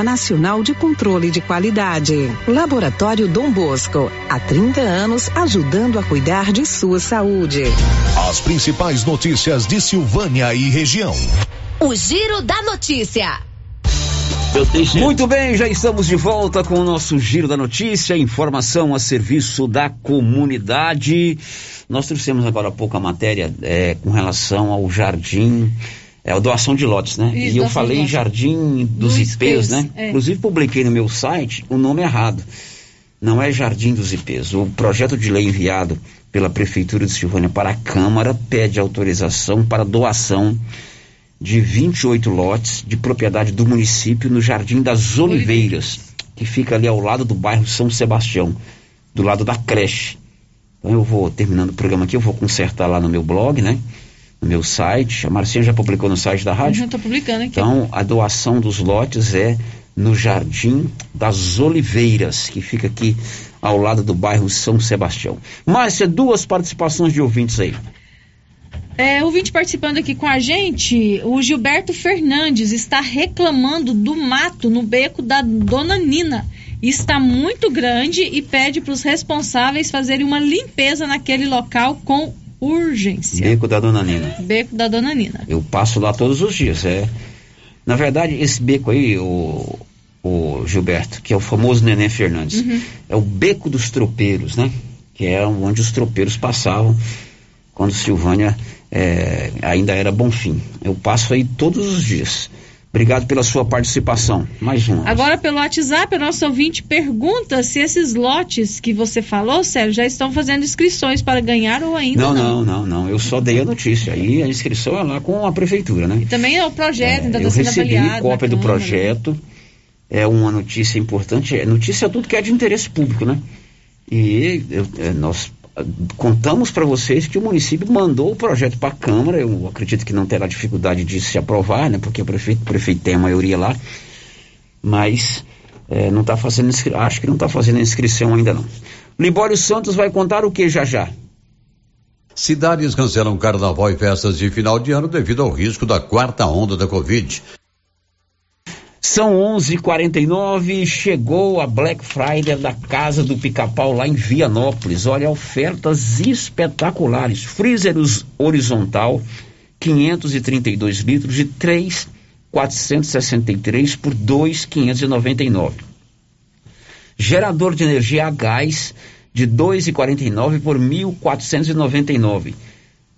[SPEAKER 32] Nacional de Controle de Qualidade. Laboratório Dom Bosco, há 30 anos ajudando a cuidar de sua saúde.
[SPEAKER 33] As principais notícias de Silvânia e região.
[SPEAKER 13] O Giro da Notícia.
[SPEAKER 2] Muito bem, já estamos de volta com o nosso Giro da Notícia, informação a serviço da comunidade. Nós trouxemos agora há pouco a matéria é, com relação ao jardim é a doação de lotes, né?
[SPEAKER 14] Isso,
[SPEAKER 2] e eu falei. Jardim dos Ipês,
[SPEAKER 14] Ipês,
[SPEAKER 2] né?
[SPEAKER 14] é.
[SPEAKER 2] Inclusive publiquei no meu site o nome errado. Não é Jardim dos Ipês. O projeto de lei enviado pela Prefeitura de Silvânia para a Câmara pede autorização para doação de 28 lotes de propriedade do município no Jardim das Oliveiras, que fica ali ao lado do bairro São Sebastião, do lado da creche. Então eu vou, terminando o programa aqui, eu vou consertar lá no meu blog, né? No meu site. A Marcinha já publicou no site da rádio.
[SPEAKER 14] Eu tô publicando aqui.
[SPEAKER 2] Então, a doação dos lotes é no Jardim das Oliveiras, que fica aqui ao lado do bairro São Sebastião. Márcia, duas participações de ouvintes aí.
[SPEAKER 14] É, ouvinte participando aqui com a gente, o Gilberto Fernandes está reclamando do mato no beco da Dona Nina. Está muito grande e pede para os responsáveis fazerem uma limpeza naquele local com urgência.
[SPEAKER 2] Beco da Dona Nina.
[SPEAKER 14] Beco da Dona Nina.
[SPEAKER 2] Eu passo lá todos os dias. É. Na verdade, esse beco aí, o, o Gilberto, que é o famoso Neném Fernandes,
[SPEAKER 14] Uhum.
[SPEAKER 2] é o beco dos tropeiros, né? Que é onde os tropeiros passavam quando Silvânia é, ainda era Bonfim. Eu passo aí todos os dias. Obrigado pela sua participação. Mais uma.
[SPEAKER 14] Agora, pelo WhatsApp, o nosso ouvinte pergunta se esses lotes que você falou, Sérgio, já estão fazendo inscrições para ganhar ou ainda
[SPEAKER 2] Não,
[SPEAKER 14] não.
[SPEAKER 2] não, não, não. Eu só dei a notícia. Aí a inscrição é lá com a prefeitura, né?
[SPEAKER 14] E também é o projeto, ainda
[SPEAKER 2] Eu
[SPEAKER 14] está sendo
[SPEAKER 2] recebi
[SPEAKER 14] avaliado.
[SPEAKER 2] cópia
[SPEAKER 14] na
[SPEAKER 2] do
[SPEAKER 14] Câmara.
[SPEAKER 2] projeto. É uma notícia importante. É notícia é tudo que é de interesse público, né? E eu- é, nós contamos para vocês que o município mandou o projeto para a Câmara. Eu acredito que não terá dificuldade de se aprovar, né? Porque o prefeito, o prefeito tem a maioria lá. Mas é, não está fazendo acho que não está fazendo inscrição ainda não. Libório Santos vai contar o que já já?
[SPEAKER 20] Cidades cancelam carnaval e festas de final de ano devido ao risco da quarta onda da Covid.
[SPEAKER 2] São 11:49 chegou a Black Friday da Casa do Pica-Pau lá em Vianópolis. Olha, ofertas espetaculares. Freezers horizontal 532 litros de 3,463 por 2,599. Gerador de energia a gás de 2,49 por 1.499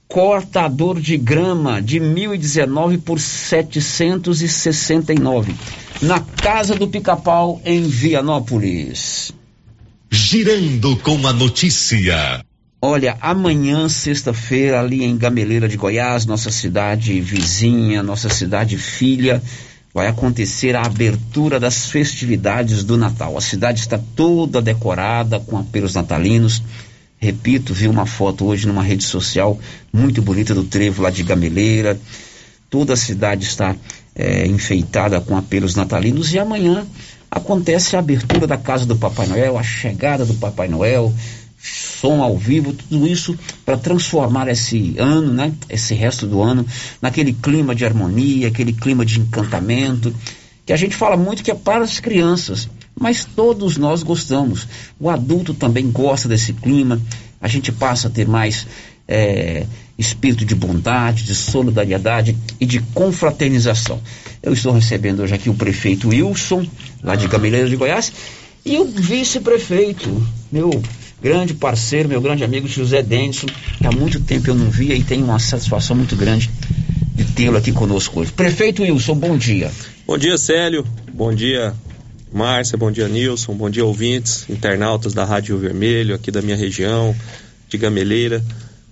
[SPEAKER 2] cortador de grama de 1.019 por 769. Na Casa do Pica-Pau, em Vianópolis.
[SPEAKER 33] Girando com a notícia.
[SPEAKER 2] Olha, amanhã, sexta-feira, ali em Gameleira de Goiás, nossa cidade vizinha, nossa cidade filha, vai acontecer a abertura das festividades do Natal. A cidade está toda decorada com apelos natalinos Repito, vi uma foto hoje numa rede social muito bonita do trevo lá de Gameleira. Toda a cidade está é, enfeitada com apelos natalinos e amanhã acontece a abertura da casa do Papai Noel, a chegada do Papai Noel, som ao vivo, tudo isso para transformar esse ano, né, esse resto do ano, naquele clima de harmonia, aquele clima de encantamento, que a gente fala muito que é para as crianças mas todos nós gostamos. O adulto também gosta desse clima, a gente passa a ter mais é, espírito de bondade, de solidariedade e de confraternização. Eu estou recebendo hoje aqui o prefeito Wilson, lá de Gameleira de Goiás, e o vice-prefeito, meu grande parceiro, meu grande amigo José Denison, que há muito tempo eu não via e tenho uma satisfação muito grande de tê-lo aqui conosco hoje. Prefeito Wilson, bom dia.
[SPEAKER 34] Bom dia, Célio. Bom dia, Márcia, bom dia Nilson, bom dia ouvintes, internautas da Rádio Vermelho, aqui da minha região, de Gameleira.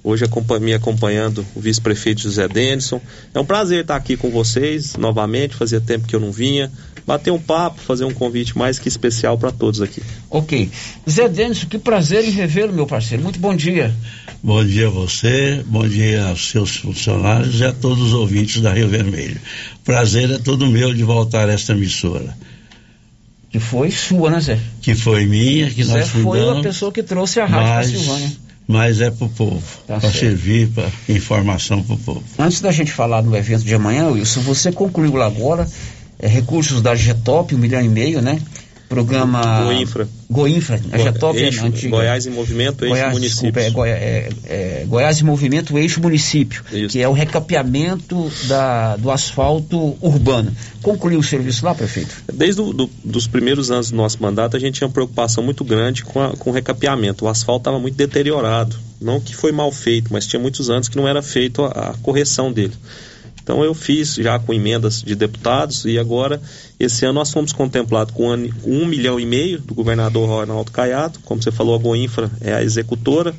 [SPEAKER 34] Hoje me acompanhando o vice-prefeito José Denison. É um prazer estar aqui com vocês novamente, fazia tempo que eu não vinha. Bater um papo, fazer um convite mais que especial para todos aqui.
[SPEAKER 2] Ok. Zé Denison, que prazer em revê-lo, meu parceiro. Muito bom dia.
[SPEAKER 35] Bom dia a você, bom dia aos seus funcionários e a todos os ouvintes da Rio Vermelho. Prazer é todo meu de voltar a esta emissora
[SPEAKER 2] que foi sua, né, Zé?
[SPEAKER 35] Que foi minha, que Zé nós fundamos.
[SPEAKER 2] foi a pessoa que trouxe a rádio para Silvânia.
[SPEAKER 35] Mas é para o povo, tá para servir, para informação para o povo.
[SPEAKER 2] Antes da gente falar do evento de amanhã, Wilson, você concluiu lá agora é, recursos da Getop, um milhão e meio, né? Programa
[SPEAKER 34] Goinfra.
[SPEAKER 2] Goinfra, a Getop
[SPEAKER 34] é antiga. Goiás em Movimento, Eixo Goiás, Município.
[SPEAKER 2] É, Goi é, é, Goiás em Movimento, Eixo Município, Isso. que é o recapeamento da, do asfalto urbano. Concluiu o serviço lá, prefeito?
[SPEAKER 34] Desde do, do, os primeiros anos do nosso mandato, a gente tinha uma preocupação muito grande com, a, com o recapeamento. O asfalto estava muito deteriorado. Não que foi mal feito, mas tinha muitos anos que não era feito a, a correção dele. Então eu fiz já com emendas de deputados e agora esse ano nós fomos contemplados com um milhão e meio do governador Ronaldo Caiado, como você falou, a Goinfra é a executora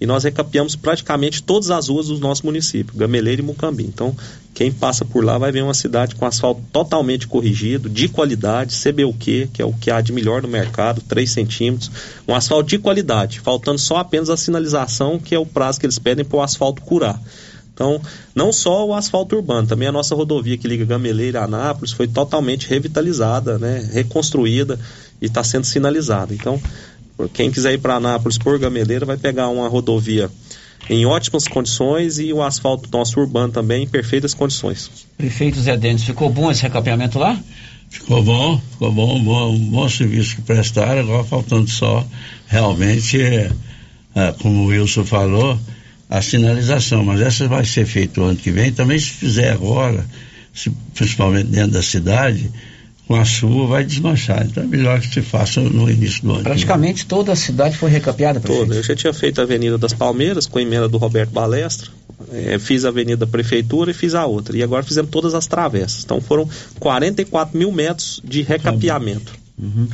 [SPEAKER 34] e nós recapeamos praticamente todas as ruas do nosso município, Gameleira e Mucambi. Então, quem passa por lá vai ver uma cidade com asfalto totalmente corrigido, de qualidade, CBUQ, que é o que há de melhor no mercado, 3 centímetros, um asfalto de qualidade, faltando só apenas a sinalização, que é o prazo que eles pedem para o asfalto curar. Então, não só o asfalto urbano, também a nossa rodovia que liga Gameleira a Anápolis foi totalmente revitalizada, né, reconstruída e está sendo sinalizada. Então, quem quiser ir para Anápolis por Gameleira vai pegar uma rodovia em ótimas condições e o asfalto nosso urbano também em perfeitas condições.
[SPEAKER 2] Prefeito Zé Dentes, ficou bom esse recapeamento lá?
[SPEAKER 35] Ficou bom, ficou bom, bom, bom serviço que prestaram, agora faltando só realmente, é, é, como o Wilson falou, a sinalização, mas essa vai ser feita o ano que vem. Também se fizer agora, se, principalmente dentro da cidade, com a chuva vai desmanchar. Então é melhor que se faça no início do ano.
[SPEAKER 2] Praticamente toda a cidade foi recapeada,
[SPEAKER 34] Toda. Eu já tinha feito a Avenida das Palmeiras com a emenda do Roberto Balestra. É, fiz a Avenida da Prefeitura e fiz a outra. E agora fizemos todas as travessas. Então foram 44 mil metros de recapeamento.
[SPEAKER 2] Uhum.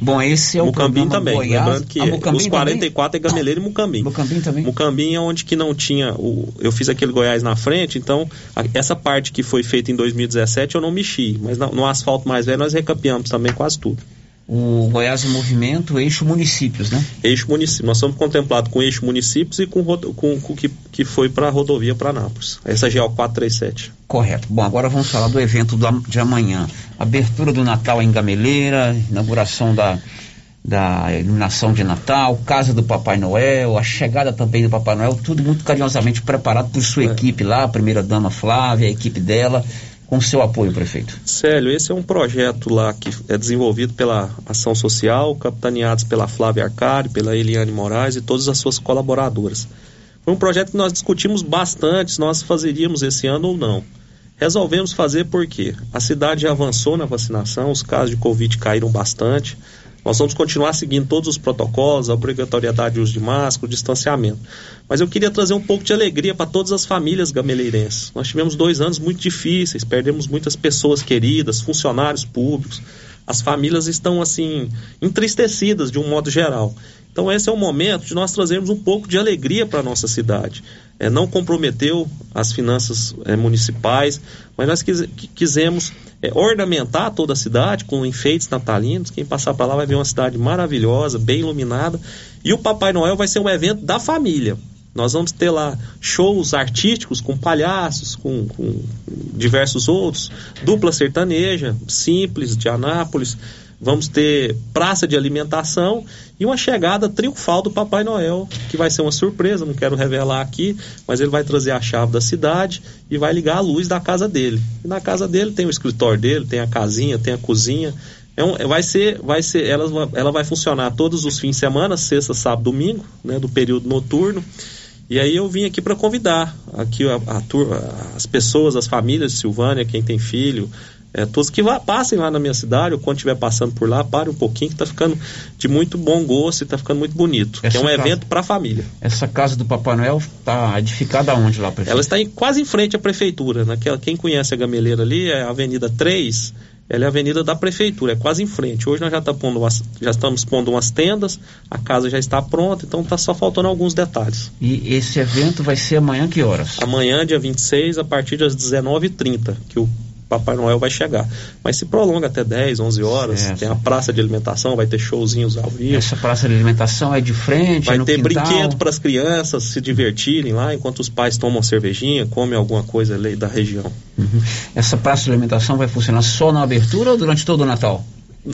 [SPEAKER 2] Bom, esse é o
[SPEAKER 34] Mucambim também.
[SPEAKER 2] Goiás.
[SPEAKER 34] Lembrando que Mucambim os 44 também? é Gameleiro e Mucambim.
[SPEAKER 2] Mucambim também.
[SPEAKER 34] Mucambim é onde que não tinha. O, eu fiz aquele Goiás na frente, então a, essa parte que foi feita em 2017 eu não mexi. Mas no, no asfalto mais velho nós recapeamos também quase tudo
[SPEAKER 2] o Goiás em Movimento, eixo municípios, né?
[SPEAKER 34] Eixo município. Nós somos contemplados com eixo municípios e com, com, com que, que foi para a rodovia para Anápolis. Essa é o 437.
[SPEAKER 2] Correto. Bom, agora vamos falar do evento do, de amanhã. Abertura do Natal em Gameleira, inauguração da, da iluminação de Natal, casa do Papai Noel, a chegada também do Papai Noel, tudo muito carinhosamente preparado por sua é. equipe lá, a primeira dama Flávia, a equipe dela com seu apoio, prefeito?
[SPEAKER 34] Célio, esse é um projeto lá que é desenvolvido pela Ação Social, capitaneados pela Flávia Arcari, pela Eliane Moraes e todas as suas colaboradoras. Foi um projeto que nós discutimos bastante se nós fazeríamos esse ano ou não. Resolvemos fazer porque a cidade avançou na vacinação, os casos de Covid caíram bastante. Nós vamos continuar seguindo todos os protocolos, a obrigatoriedade de uso de máscara, o distanciamento. Mas eu queria trazer um pouco de alegria para todas as famílias gameleirenses. Nós tivemos dois anos muito difíceis, perdemos muitas pessoas queridas, funcionários públicos. As famílias estão, assim, entristecidas de um modo geral. Então, esse é o momento de nós trazermos um pouco de alegria para a nossa cidade. É, não comprometeu as finanças é, municipais, mas nós quis, quisemos é, ornamentar toda a cidade com enfeites natalinos. Quem passar para lá vai ver uma cidade maravilhosa, bem iluminada. E o Papai Noel vai ser um evento da família. Nós vamos ter lá shows artísticos com palhaços, com, com diversos outros, dupla sertaneja, simples, de Anápolis. Vamos ter praça de alimentação e uma chegada triunfal do Papai Noel, que vai ser uma surpresa, não quero revelar aqui, mas ele vai trazer a chave da cidade e vai ligar a luz da casa dele. E na casa dele tem o escritório dele, tem a casinha, tem a cozinha. É um, vai ser, vai ser, ela, ela vai funcionar todos os fins de semana, sexta, sábado, domingo, né, do período noturno. E aí eu vim aqui para convidar aqui a, a, as pessoas, as famílias de Silvânia, quem tem filho, é, todos que vá, passem lá na minha cidade, ou quando estiver passando por lá, pare um pouquinho, que está ficando de muito bom gosto e está ficando muito bonito. É um casa, evento para a família.
[SPEAKER 2] Essa casa do Papai Noel está edificada onde lá, prefeito?
[SPEAKER 34] Ela está em, quase em frente à prefeitura. Naquela, quem conhece a gameleira ali, é a Avenida 3, ela é a avenida da prefeitura, é quase em frente. Hoje nós já, tá pondo umas, já estamos pondo umas tendas, a casa já está pronta, então está só faltando alguns detalhes.
[SPEAKER 2] E esse evento vai ser amanhã que horas?
[SPEAKER 34] Amanhã, dia 26, a partir das 19h30, que o Papai Noel vai chegar. Mas se prolonga até 10, 11 horas, certo. tem a praça de alimentação, vai ter showzinhos ao vivo.
[SPEAKER 2] Essa praça de alimentação é de frente,
[SPEAKER 34] Vai
[SPEAKER 2] é
[SPEAKER 34] ter
[SPEAKER 2] quintal.
[SPEAKER 34] brinquedo para as crianças se divertirem lá, enquanto os pais tomam cervejinha, comem alguma coisa ali da região.
[SPEAKER 2] Uhum. Essa praça de alimentação vai funcionar só na abertura ou durante todo o Natal?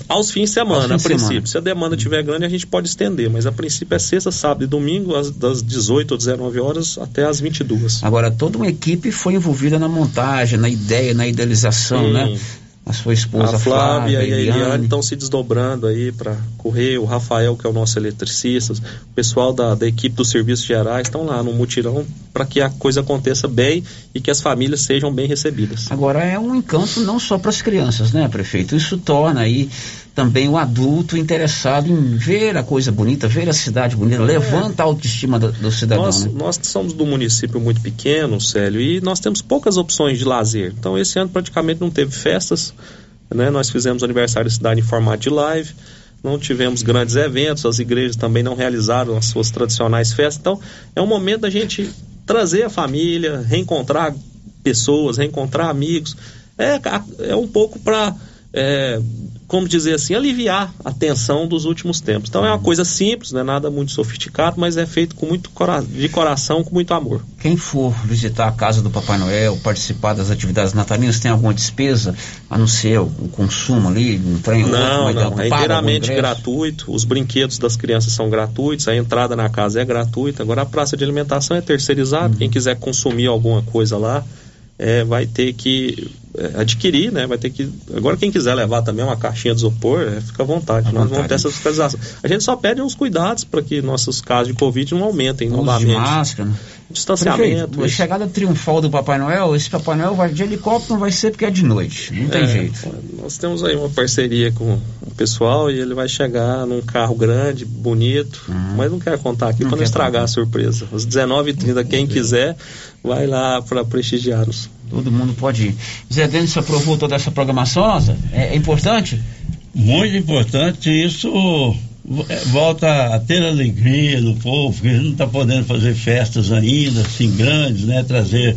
[SPEAKER 34] Aos fins de semana, a princípio. Semana. Se a demanda estiver grande, a gente pode estender, mas a princípio é sexta, sábado e domingo, das 18 ou 19 horas até as 22.
[SPEAKER 2] Agora, toda uma equipe foi envolvida na montagem, na ideia, na idealização, Sim. né? A sua esposa
[SPEAKER 34] a Flávia, Flávia e a Eliane estão se desdobrando aí para correr, o Rafael, que é o nosso eletricista, o pessoal da, da equipe dos serviços gerais estão lá no mutirão para que a coisa aconteça bem e que as famílias sejam bem recebidas.
[SPEAKER 2] Agora é um encanto não só para as crianças, né, prefeito? Isso torna aí também o adulto interessado em ver a coisa bonita, ver a cidade bonita, é. levanta a autoestima do, do cidadão.
[SPEAKER 34] Nós,
[SPEAKER 2] né?
[SPEAKER 34] nós somos do município muito pequeno, Célio, e nós temos poucas opções de lazer. Então, esse ano praticamente não teve festas, né? Nós fizemos aniversário da cidade em formato de live, não tivemos grandes eventos, as igrejas também não realizaram as suas tradicionais festas. Então, é um momento da gente trazer a família, reencontrar pessoas, reencontrar amigos. É, é um pouco para é, como dizer assim, aliviar a tensão dos últimos tempos. Então é uma coisa simples, não é nada muito sofisticado, mas é feito com muito cora de coração, com muito amor.
[SPEAKER 2] Quem for visitar a casa do Papai Noel, participar das atividades natalinas, tem alguma despesa a não ser o consumo ali, um trem
[SPEAKER 34] Não,
[SPEAKER 2] outro,
[SPEAKER 34] não, é inteiramente gratuito. Os brinquedos das crianças são gratuitos, a entrada na casa é gratuita. Agora a praça de alimentação é terceirizada. Uhum. Quem quiser consumir alguma coisa lá, é, vai ter que é, adquirir, né? Vai ter que. Agora, quem quiser levar também uma caixinha de isopor, é, fica à vontade. À Nós vontade. vamos ter essa fiscalização. A gente só pede uns cuidados para que nossos casos de Covid não aumentem Uso novamente. De
[SPEAKER 2] máscara. Né?
[SPEAKER 34] Distanciamento.
[SPEAKER 2] Prefeito, a chegada triunfal do Papai Noel, esse Papai Noel vai de helicóptero, não vai ser porque é de noite. Não tem é, jeito.
[SPEAKER 34] Nós temos aí uma parceria com o pessoal e ele vai chegar num carro grande, bonito, uhum. mas não quero contar aqui para não estragar a surpresa. Às 19h30, quem quiser, vai lá para prestigiar-nos.
[SPEAKER 2] Todo mundo pode ir. Zé Denis aprovou toda essa programação nossa? É, é importante?
[SPEAKER 35] Muito importante. Isso é, volta a ter alegria do povo, porque a gente não está podendo fazer festas ainda, assim, grandes, né? Trazer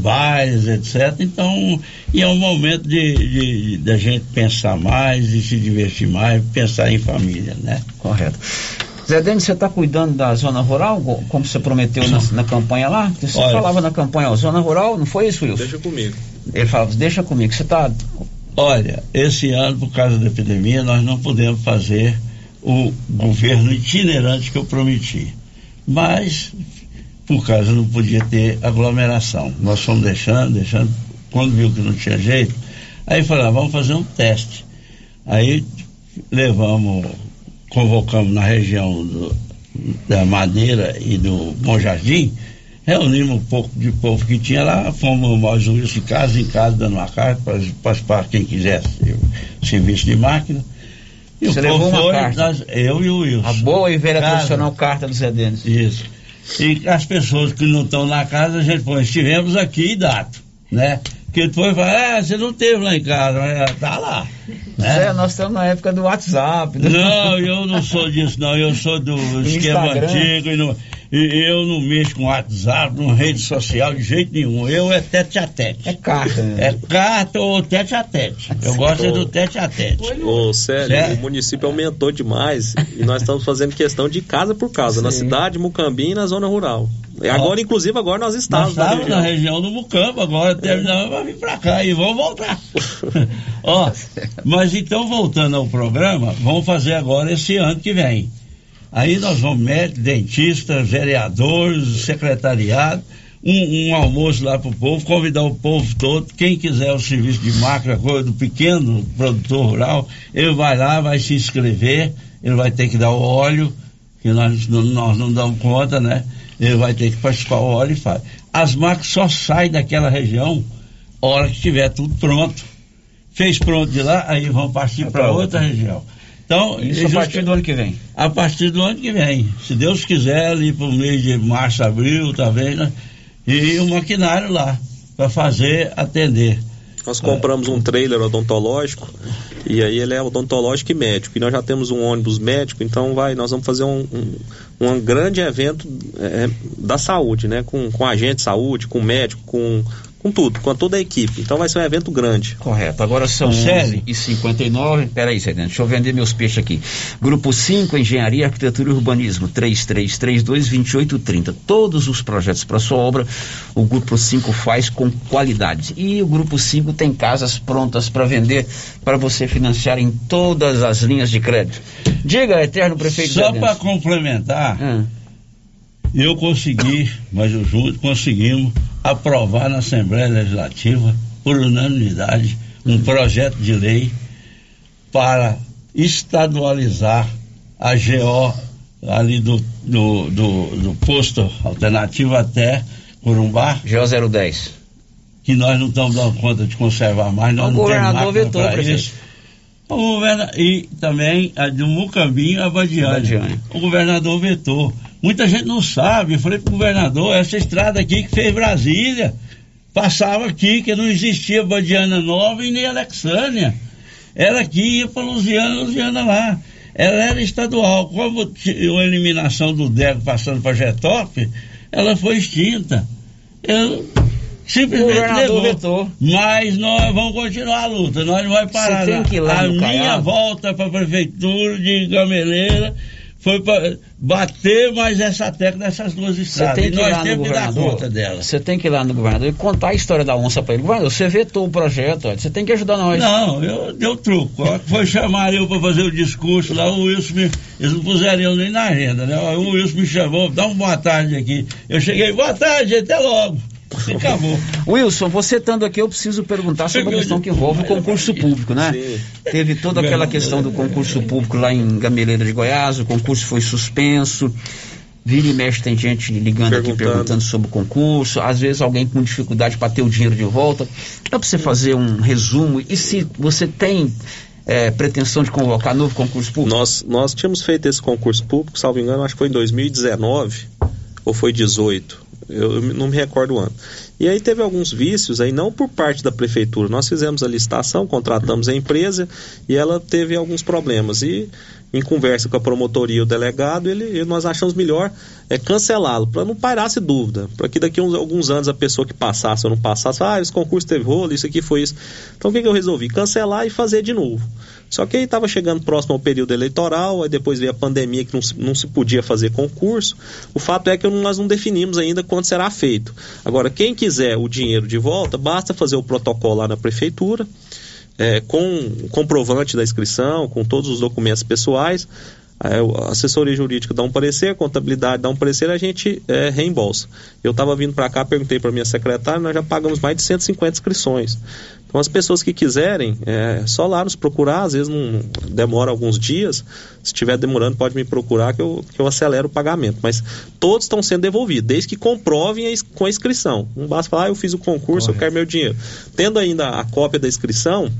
[SPEAKER 35] bailes, etc. Então, e é um momento de, de, de, a gente pensar mais, de se divertir mais, pensar em família, né?
[SPEAKER 2] Correto. Zé Denis, você está cuidando da zona rural, como você prometeu na, na campanha lá? Você Olha, falava na campanha, ó, zona rural, não foi isso, Wilson?
[SPEAKER 34] Deixa comigo.
[SPEAKER 2] Ele falava, deixa comigo, você está...
[SPEAKER 35] Olha, esse ano, por causa da epidemia, nós não podemos fazer o governo itinerante que eu prometi. Mas, por causa não podia ter aglomeração. Nós fomos deixando, deixando, quando viu que não tinha jeito, aí falou, ah, vamos fazer um teste. Aí levamos, convocamos na região do, da Madeira e do Bom Jardim, reunimos um pouco de povo que tinha lá, fomos nós de casa em casa dando uma carta para, para quem quisesse serviço de máquina.
[SPEAKER 2] E Você levou uma foi, carta?
[SPEAKER 35] Eu e o Wilson.
[SPEAKER 2] A boa e velha casa, tradicional carta do Zé Denis.
[SPEAKER 35] Isso. E as pessoas que não estão na casa, a gente põe, estivemos aqui e dado, né? Que depois fala, é, você não teve lá em casa, mas tá lá.
[SPEAKER 2] Né? É, nós estamos na época do WhatsApp.
[SPEAKER 35] Do... Não, eu não sou disso, não. Eu sou do esquema antigo e não. E eu não mexo com WhatsApp, com rede social de jeito nenhum. Eu é tete a tete.
[SPEAKER 2] É carta?
[SPEAKER 35] É carta ou tete a tete. Eu gosto é do tete a tete.
[SPEAKER 34] Ô, Célio, o município aumentou demais e nós estamos fazendo questão de casa por casa, Sim. na cidade, Mucambi e na zona rural. E agora, inclusive, agora nós estamos
[SPEAKER 35] nós na, região. na região do Mucambo, agora terminamos, vai vir pra cá e vamos voltar. Ó, mas então, voltando ao programa, vamos fazer agora esse ano que vem. Aí nós vamos médico, dentista, vereadores, secretariado, um, um, almoço lá para o povo, convidar o povo todo, quem quiser o serviço de máquina, coisa do pequeno produtor rural, ele vai lá, vai se inscrever, ele vai ter que dar o óleo, que nós, nós não damos conta, né? Ele vai ter que participar o óleo e faz. As máquinas só saem daquela região hora que tiver tudo pronto. Fez pronto de lá, aí vão partir para outra região. Então,
[SPEAKER 2] isso a partir do ano que vem?
[SPEAKER 35] A partir do ano que vem. Se Deus quiser, ali para o mês de março, abril, talvez, né? E o maquinário lá, para fazer, atender.
[SPEAKER 34] Nós compramos um trailer odontológico e aí ele é odontológico e médico. E nós já temos um ônibus médico, então vai, nós vamos fazer um, um, um grande evento é, da saúde, né? Com, com agente de saúde, com médico, com com tudo, com toda a equipe. Então vai ser um evento grande.
[SPEAKER 2] Correto. Agora são 11 e 59 Peraí, Zé, deixa eu vender meus peixes aqui. Grupo 5, Engenharia, Arquitetura e Urbanismo, 3332-2830. Todos os projetos para sua obra, o Grupo 5 faz com qualidade. E o Grupo 5 tem casas prontas para vender, para você financiar em todas as linhas de crédito. Diga, Eterno Prefeito
[SPEAKER 35] Só para complementar. Hum eu consegui, mas o junto conseguimos aprovar na Assembleia Legislativa, por unanimidade, um projeto de lei para estadualizar a GO ali do, do, do, do posto alternativo até Corumbá.
[SPEAKER 2] GO 010.
[SPEAKER 35] Que nós não estamos dando conta de conservar mais, nós o não temos máquina vetou, para isso. O. E também a do Mucambinho a Badiane. O governador vetou. Muita gente não sabe. Eu falei pro governador, essa estrada aqui que fez Brasília, passava aqui, que não existia Badiana Nova e nem Alexânia. Era aqui, ia para Luziana, Luziana lá. Ela era estadual. Como a eliminação do DECO passando para Getop, ela foi extinta. Eu simplesmente levou. Vetou. Mas nós vamos continuar a luta, nós não vamos parar. Você tem que ir lá a minha Caiado. volta para a prefeitura de Gameleira foi para bater mais essa tecla nessas duas estradas. Você tem que ir lá no governador.
[SPEAKER 2] Você tem que ir lá no governador e contar a história da onça para ele. Governador, você vetou o projeto, você tem que ajudar nós.
[SPEAKER 35] Não, eu deu truco. Foi chamar eu para fazer o discurso lá, o Wilson me. Eles não puseram nem na agenda, né? O Wilson me chamou, dá uma boa tarde aqui. Eu cheguei, boa tarde, até logo. Acabou.
[SPEAKER 2] Wilson, você estando aqui, eu preciso perguntar sobre a questão que envolve o concurso público, né? Teve toda aquela questão do concurso público lá em Gameleira de Goiás, o concurso foi suspenso. Vira e mexe, tem gente ligando aqui perguntando sobre o concurso. Às vezes alguém com dificuldade para ter o dinheiro de volta. Dá para você fazer um resumo? E se você tem é, pretensão de convocar novo concurso público?
[SPEAKER 34] Nós, nós tínhamos feito esse concurso público, salvo engano, acho que foi em 2019 ou foi 18 eu não me recordo o ano. E aí teve alguns vícios aí, não por parte da prefeitura. Nós fizemos a licitação, contratamos a empresa e ela teve alguns problemas. E em conversa com a promotoria e o delegado, ele, nós achamos melhor é, cancelá-lo, para não parasse dúvida, para que daqui a uns, alguns anos a pessoa que passasse ou não passasse, ah, esse concurso teve rolo, isso aqui foi isso. Então o que, que eu resolvi? Cancelar e fazer de novo. Só que aí estava chegando próximo ao período eleitoral, aí depois veio a pandemia que não se, não se podia fazer concurso. O fato é que nós não definimos ainda quando será feito. Agora, quem quiser o dinheiro de volta, basta fazer o protocolo lá na prefeitura, é, com comprovante da inscrição, com todos os documentos pessoais. A assessoria jurídica dá um parecer, a contabilidade dá um parecer, a gente é, reembolsa. Eu estava vindo para cá, perguntei para minha secretária, nós já pagamos mais de 150 inscrições. Então as pessoas que quiserem, é só lá nos procurar, às vezes não demora alguns dias. Se estiver demorando, pode me procurar que eu, que eu acelero o pagamento. Mas todos estão sendo devolvidos, desde que comprovem a, com a inscrição. Não basta falar, ah, eu fiz o concurso, Correto. eu quero meu dinheiro. Tendo ainda a cópia da inscrição,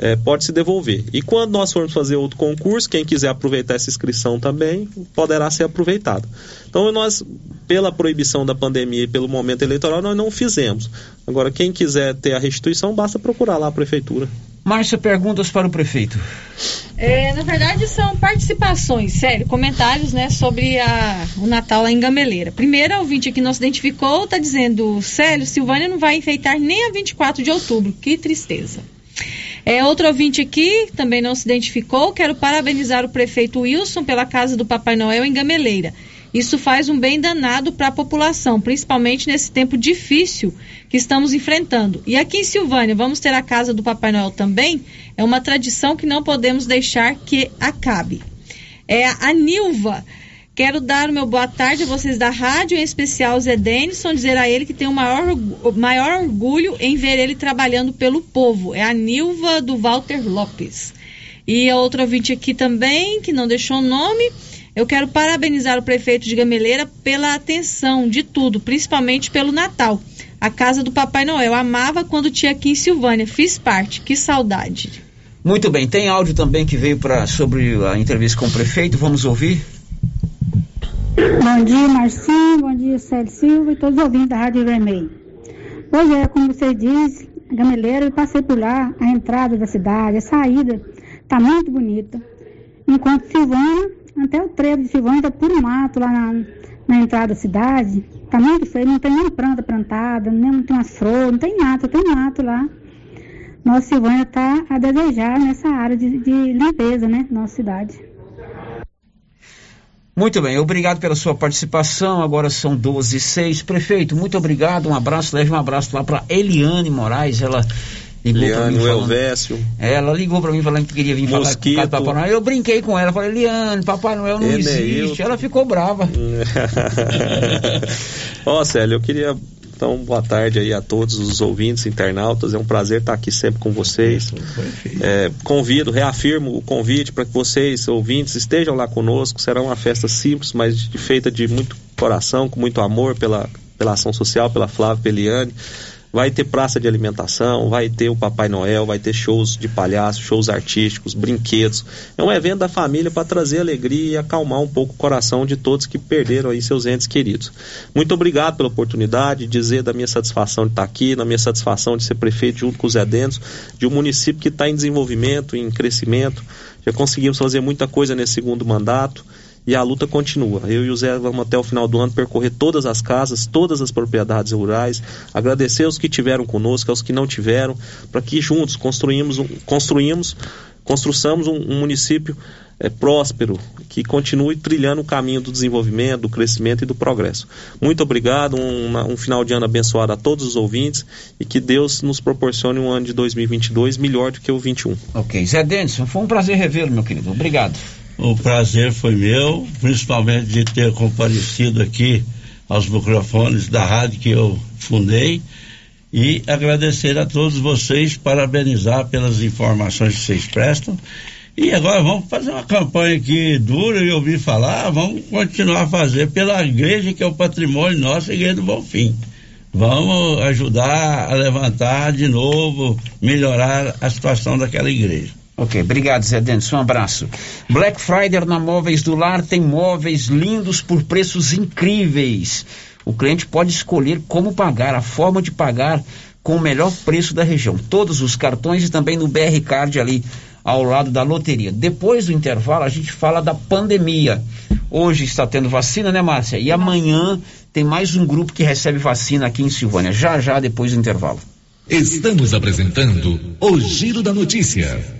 [SPEAKER 34] é, pode se devolver. E quando nós formos fazer outro concurso, quem quiser aproveitar essa inscrição também poderá ser aproveitado. Então nós, pela proibição da pandemia e pelo momento eleitoral, nós não fizemos. Agora, quem quiser ter a restituição, basta procurar lá a prefeitura.
[SPEAKER 2] Márcia, perguntas para o prefeito.
[SPEAKER 14] É, na verdade, são participações, sério, comentários né, sobre a, o Natal lá em Gameleira. Primeiro, o ouvinte aqui não se identificou, está dizendo: Célio, Silvânia não vai enfeitar nem a 24 de outubro. Que tristeza. É, outro ouvinte aqui, também não se identificou, quero parabenizar o prefeito Wilson pela casa do Papai Noel em Gameleira. Isso faz um bem danado para a população, principalmente nesse tempo difícil que estamos enfrentando. E aqui em Silvânia, vamos ter a casa do Papai Noel também? É uma tradição que não podemos deixar que acabe. É a Nilva Quero dar o meu boa tarde a vocês da rádio, em especial o Zé Denison, dizer a ele que tenho o maior, maior orgulho em ver ele trabalhando pelo povo. É a Nilva do Walter Lopes. E a outra ouvinte aqui também, que não deixou o nome. Eu quero parabenizar o prefeito de Gameleira pela atenção de tudo, principalmente pelo Natal. A casa do Papai Noel. Amava quando tinha aqui em Silvânia. Fiz parte. Que saudade.
[SPEAKER 2] Muito bem. Tem áudio também que veio para sobre a entrevista com o prefeito. Vamos ouvir?
[SPEAKER 36] Bom dia, Marcinho. Bom dia, Célio Silva e todos os ouvintes da Rádio Vermelho. Pois é, como você diz, Gameleira, eu passei por lá, a entrada da cidade, a saída, tá muito bonita. Enquanto Silvânia, até o trevo de Silvânia tá puro mato lá na, na entrada da cidade. Tá muito feio, não tem nem planta plantada, nem não tem umas flores, não tem nada, tem mato lá. Nossa Silvânia tá a desejar nessa área de, de limpeza, né, nossa cidade.
[SPEAKER 2] Muito bem, obrigado pela sua participação. Agora são 12 e 6. Prefeito, muito obrigado. Um abraço, leve um abraço lá para Eliane Moraes. Ela ligou
[SPEAKER 34] Eliane,
[SPEAKER 2] mim.
[SPEAKER 34] Falando, Elvésio.
[SPEAKER 2] Ela ligou para mim falando que queria vir Mosquito. falar com o Papai Noel. Eu brinquei com ela, falei, Eliane, Papai Noel não existe. Ela ficou brava.
[SPEAKER 34] Ó, oh, Célio, eu queria então, boa tarde aí a todos os ouvintes, internautas. É um prazer estar aqui sempre com vocês. É, convido, reafirmo o convite para que vocês, ouvintes, estejam lá conosco. Será uma festa simples, mas feita de muito coração, com muito amor pela, pela ação social, pela Flávia Peliane vai ter praça de alimentação, vai ter o Papai Noel, vai ter shows de palhaço, shows artísticos, brinquedos. É um evento da família para trazer alegria e acalmar um pouco o coração de todos que perderam aí seus entes queridos. Muito obrigado pela oportunidade, dizer da minha satisfação de estar aqui, da minha satisfação de ser prefeito junto com os Edentos, de um município que está em desenvolvimento, em crescimento. Já conseguimos fazer muita coisa nesse segundo mandato e a luta continua. Eu e o Zé vamos até o final do ano percorrer todas as casas, todas as propriedades rurais, agradecer aos que tiveram conosco, aos que não tiveram, para que juntos construímos, construímos, construçamos um, um município é, próspero, que continue trilhando o caminho do desenvolvimento, do crescimento e do progresso. Muito obrigado, um, um, final de ano abençoado a todos os ouvintes e que Deus nos proporcione um ano de 2022 melhor do que o 21.
[SPEAKER 2] Ok, Zé Denison, foi um prazer revê-lo, meu querido. Obrigado.
[SPEAKER 35] O prazer foi meu, principalmente de ter comparecido aqui aos microfones da rádio que eu fundei e agradecer a todos vocês, parabenizar pelas informações que vocês prestam. E agora vamos fazer uma campanha aqui dura e ouvir falar, vamos continuar a fazer pela igreja que é o patrimônio nosso, a igreja do Bonfim. Vamos ajudar a levantar de novo, melhorar a situação daquela igreja.
[SPEAKER 2] Ok, obrigado Zé Denison, um abraço. Black Friday na Móveis do Lar tem móveis lindos por preços incríveis. O cliente pode escolher como pagar, a forma de pagar com o melhor preço da região. Todos os cartões e também no BR Card ali ao lado da loteria. Depois do intervalo a gente fala da pandemia. Hoje está tendo vacina, né, Márcia? E amanhã tem mais um grupo que recebe vacina aqui em Silvânia. Já já depois do intervalo.
[SPEAKER 6] Estamos apresentando o Giro da Notícia.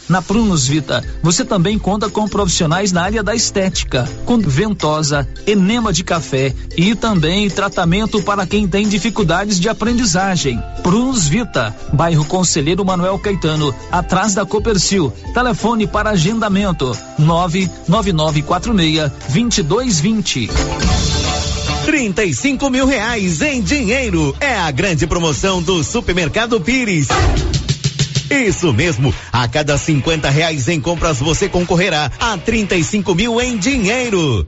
[SPEAKER 4] Na Prunus Vita, você também conta com profissionais na área da estética, com ventosa, enema de café e também tratamento para quem tem dificuldades de aprendizagem. Prunus Vita, bairro Conselheiro Manuel Caetano, atrás da Copercil. Telefone para agendamento: 99946 2220.
[SPEAKER 12] 35 mil reais em dinheiro é a grande promoção do Supermercado Pires. Isso mesmo, a cada 50 reais em compras você concorrerá a 35 mil em dinheiro.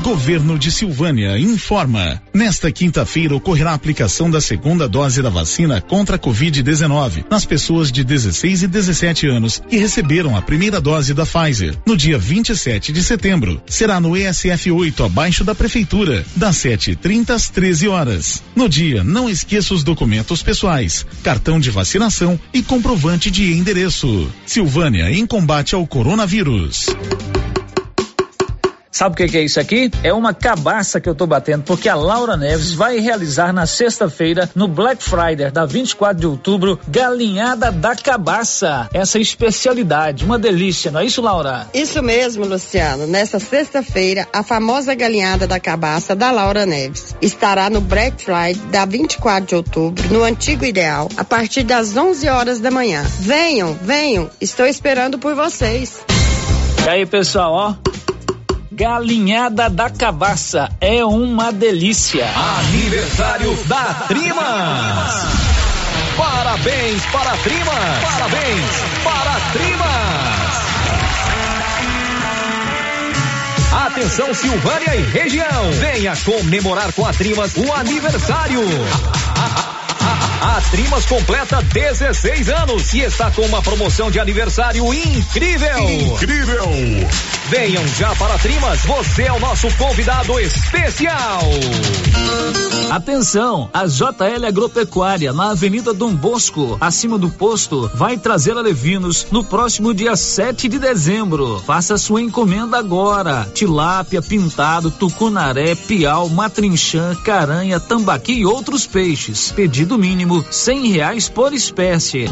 [SPEAKER 6] Governo de Silvânia informa. Nesta quinta-feira ocorrerá a aplicação da segunda dose da vacina contra a Covid-19 nas pessoas de 16 e 17 anos que receberam a primeira dose da Pfizer. No dia 27 de setembro, será no ESF 8, abaixo da Prefeitura, das 7h30 às 13 horas. No dia, não esqueça os documentos pessoais, cartão de vacinação e comprovante de endereço. Silvânia em combate ao coronavírus.
[SPEAKER 4] Sabe o que, que, é isso aqui? É uma cabaça que eu tô batendo, porque a Laura Neves vai realizar na sexta-feira, no Black Friday da 24 de outubro, galinhada da cabaça. Essa especialidade, uma delícia, não é isso, Laura?
[SPEAKER 37] Isso mesmo, Luciano. Nesta sexta-feira, a famosa galinhada da cabaça da Laura Neves estará no Black Friday da 24 de outubro, no Antigo Ideal, a partir das 11 horas da manhã. Venham, venham, estou esperando por vocês.
[SPEAKER 4] E aí, pessoal, ó. Galinhada da Cabaça é uma delícia.
[SPEAKER 38] Aniversário da Trimas. Parabéns para a Trimas. Parabéns para a Trimas. Atenção Silvânia e região. Venha comemorar com a Trimas o aniversário. A Trimas completa 16 anos e está com uma promoção de aniversário incrível.
[SPEAKER 6] Incrível!
[SPEAKER 38] Venham já para a Trimas, você é o nosso convidado especial.
[SPEAKER 4] Atenção, a JL Agropecuária na Avenida Dom Bosco, acima do posto, vai trazer alevinos no próximo dia 7 de dezembro. Faça sua encomenda agora. Tilápia, pintado, tucunaré, piau, matrinchã, caranha, tambaqui e outros peixes. Pedido mínimo cem reais por espécie.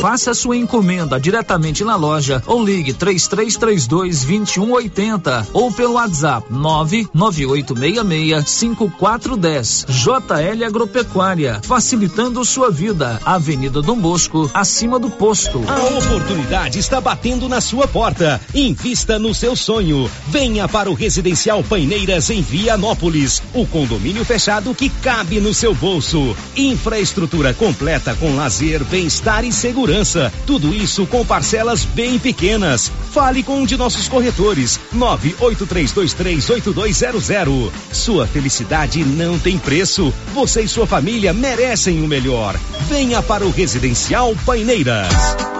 [SPEAKER 4] Faça sua encomenda diretamente na loja ou ligue 3332 2180 ou pelo WhatsApp 99866 5410. JL Agropecuária, facilitando sua vida. Avenida Dom Bosco, acima do posto.
[SPEAKER 38] A oportunidade está batendo na sua porta. Invista no seu sonho. Venha para o Residencial Paineiras em Vianópolis, o condomínio fechado que cabe no seu bolso. Infraestrutura completa com lazer, bem-estar e segurança
[SPEAKER 39] segurança. Tudo isso com parcelas bem pequenas. Fale com um de nossos corretores. 983238200. Sua felicidade não tem preço. Você e sua família merecem o melhor. Venha para o Residencial Paineiras.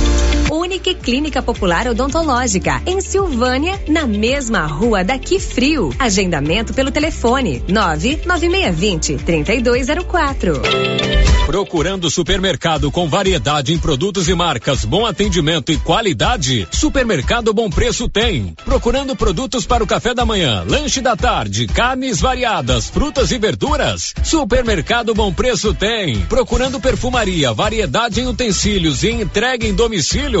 [SPEAKER 13] Unique Clínica Popular Odontológica, em Silvânia, na mesma rua daqui frio. Agendamento pelo telefone 99620 3204.
[SPEAKER 25] Procurando supermercado com variedade em produtos e marcas, bom atendimento e qualidade? Supermercado Bom Preço tem. Procurando produtos para o café da manhã, lanche da tarde, carnes variadas, frutas e verduras? Supermercado Bom Preço tem. Procurando perfumaria, variedade em utensílios e entrega em domicílio?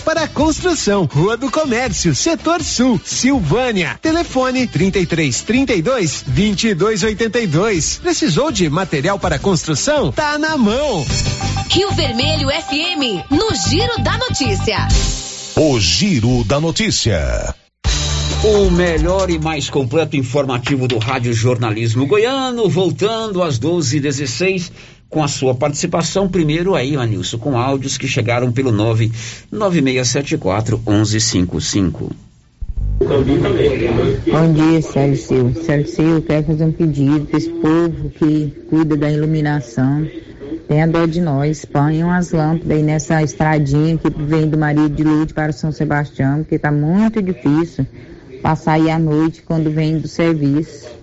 [SPEAKER 40] para construção, Rua do Comércio, Setor Sul, Silvânia. Telefone 33 32 22 82. Precisou de material para construção? Tá na mão.
[SPEAKER 13] Rio Vermelho FM, no Giro da Notícia.
[SPEAKER 41] O Giro da Notícia.
[SPEAKER 2] O melhor e mais completo informativo do Rádio Jornalismo Goiano, voltando às 12h16 com a sua participação. Primeiro aí, Anilson, com áudios que chegaram pelo 99674 1155.
[SPEAKER 42] Bom dia, Célio Célio eu quero fazer um pedido para esse povo que cuida da iluminação. Tenha dó de nós, ponham as lâmpadas aí nessa estradinha que vem do Maria de Lourdes para São Sebastião, porque está muito difícil passar aí à noite quando vem do serviço.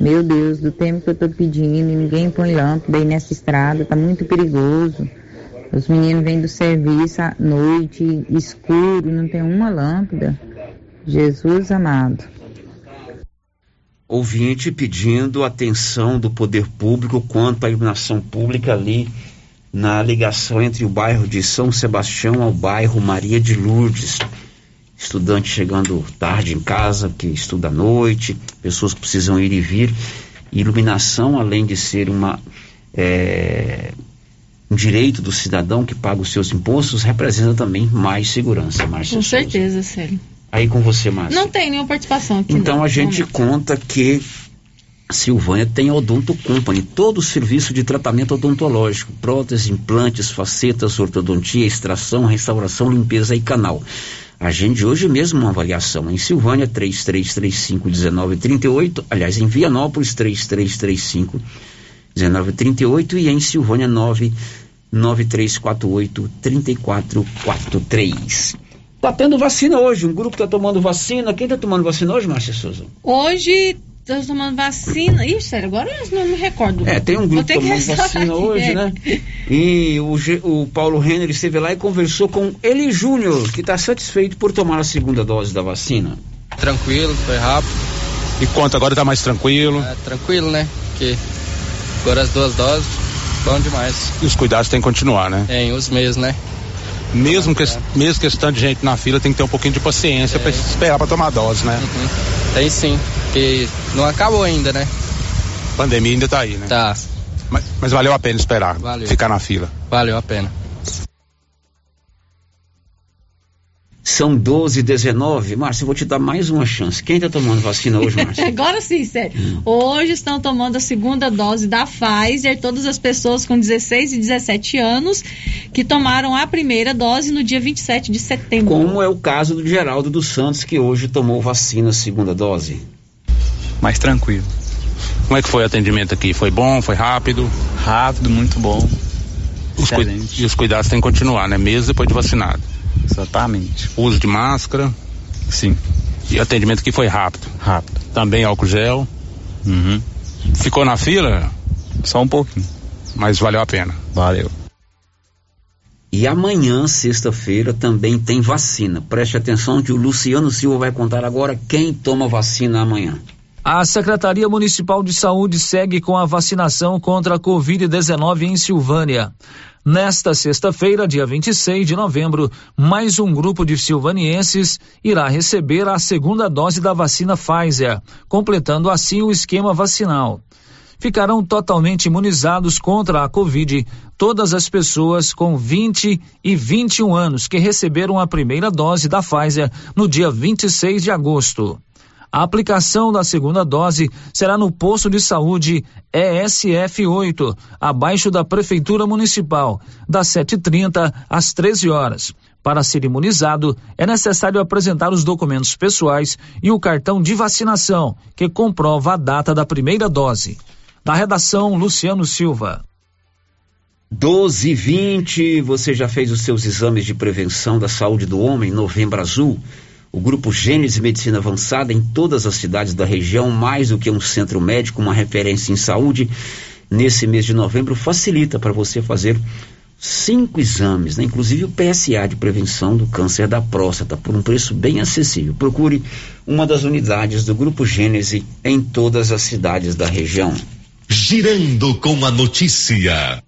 [SPEAKER 42] Meu Deus, do tempo que eu tô pedindo, ninguém põe lâmpada aí nessa estrada, tá muito perigoso. Os meninos vêm do serviço à noite, escuro, não tem uma lâmpada. Jesus amado.
[SPEAKER 2] Ouvinte pedindo atenção do poder público quanto à iluminação pública ali na ligação entre o bairro de São Sebastião ao bairro Maria de Lourdes estudante chegando tarde em casa, que estuda à noite, pessoas que precisam ir e vir. Iluminação, além de ser uma, é, um direito do cidadão que paga os seus impostos, representa também mais segurança, Márcia
[SPEAKER 14] Com
[SPEAKER 2] Souza.
[SPEAKER 14] certeza, Célio.
[SPEAKER 2] Aí com você, Márcia.
[SPEAKER 14] Não tem nenhuma participação aqui.
[SPEAKER 2] Então
[SPEAKER 14] não,
[SPEAKER 2] a gente
[SPEAKER 14] momento.
[SPEAKER 2] conta que Silvânia tem a Odonto Company, todo o serviço de tratamento odontológico, próteses, implantes, facetas, ortodontia, extração, restauração, limpeza e canal. Agende hoje mesmo uma avaliação em Silvânia 3335 1938, aliás, em Vianópolis 3335 1938 e em Silvânia 99348 3443. Tá tendo vacina hoje, um grupo tá tomando vacina. Quem tá tomando vacina hoje, Márcia Souza?
[SPEAKER 14] Hoje estão tomando vacina. Ih, sério, agora eu não me recordo.
[SPEAKER 2] É, tem um grupo tomando vacina aqui, hoje, é. né? E o, o Paulo Renner esteve lá e conversou com Eli Júnior, que está satisfeito por tomar a segunda dose da vacina.
[SPEAKER 43] Tranquilo, foi rápido.
[SPEAKER 44] E quanto agora está mais tranquilo? É,
[SPEAKER 43] tranquilo, né? Porque agora as duas doses, bom demais.
[SPEAKER 44] E os cuidados têm que continuar, né?
[SPEAKER 43] Tem, os meses, né?
[SPEAKER 44] Mesmo que, mesmo que esse de gente na fila tem que ter um pouquinho de paciência para esperar para tomar a dose, né?
[SPEAKER 43] Uhum. Tem sim, porque não acabou ainda, né?
[SPEAKER 44] A pandemia ainda tá aí, né?
[SPEAKER 43] Tá.
[SPEAKER 44] Mas, mas valeu a pena esperar,
[SPEAKER 43] valeu.
[SPEAKER 44] ficar na fila.
[SPEAKER 43] Valeu a pena.
[SPEAKER 2] São 12 19 Márcio, eu vou te dar mais uma chance. Quem está tomando vacina hoje, Márcio?
[SPEAKER 14] Agora sim, sério. Hum. Hoje estão tomando a segunda dose da Pfizer, todas as pessoas com 16 e 17 anos que tomaram a primeira dose no dia 27 de setembro.
[SPEAKER 2] Como é o caso do Geraldo dos Santos, que hoje tomou vacina segunda dose.
[SPEAKER 44] Mais tranquilo. Como é que foi o atendimento aqui? Foi bom? Foi rápido?
[SPEAKER 43] Rápido, muito bom.
[SPEAKER 44] Os e os cuidados têm que continuar, né? Mesmo depois de vacinado.
[SPEAKER 43] Exatamente.
[SPEAKER 44] Uso de máscara.
[SPEAKER 43] Sim.
[SPEAKER 44] E atendimento que foi rápido.
[SPEAKER 43] Rápido.
[SPEAKER 44] Também álcool gel.
[SPEAKER 43] Uhum.
[SPEAKER 44] Ficou na fila?
[SPEAKER 43] Só um pouquinho.
[SPEAKER 44] Mas valeu a pena.
[SPEAKER 43] Valeu.
[SPEAKER 2] E amanhã, sexta-feira, também tem vacina. Preste atenção que o Luciano Silva vai contar agora quem toma vacina amanhã.
[SPEAKER 4] A Secretaria Municipal de Saúde segue com a vacinação contra a Covid-19 em Silvânia. Nesta sexta-feira, dia 26 de novembro, mais um grupo de silvanienses irá receber a segunda dose da vacina Pfizer, completando assim o esquema vacinal. Ficarão totalmente imunizados contra a Covid todas as pessoas com 20 e 21 anos que receberam a primeira dose da Pfizer no dia 26 de agosto. A aplicação da segunda dose será no posto de saúde ESF8, abaixo da Prefeitura Municipal, das 7h30 às 13 horas. Para ser imunizado, é necessário apresentar os documentos pessoais e o cartão de vacinação, que comprova a data da primeira dose. Da redação, Luciano Silva.
[SPEAKER 2] 12 e 20, você já fez os seus exames de prevenção da saúde do homem, Novembro Azul? O grupo Gênesis Medicina Avançada em todas as cidades da região, mais do que um centro médico, uma referência em saúde, nesse mês de novembro facilita para você fazer cinco exames, né? inclusive o PSA de prevenção do câncer da próstata, por um preço bem acessível. Procure uma das unidades do Grupo Gênese em todas as cidades da região.
[SPEAKER 12] Girando com a notícia.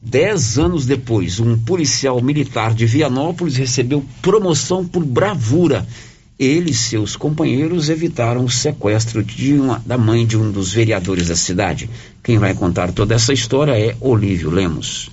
[SPEAKER 2] Dez anos depois, um policial militar de Vianópolis recebeu promoção por bravura ele e seus companheiros evitaram o sequestro uma, da mãe de um dos vereadores da cidade. Quem vai contar toda essa história é Olívio Lemos.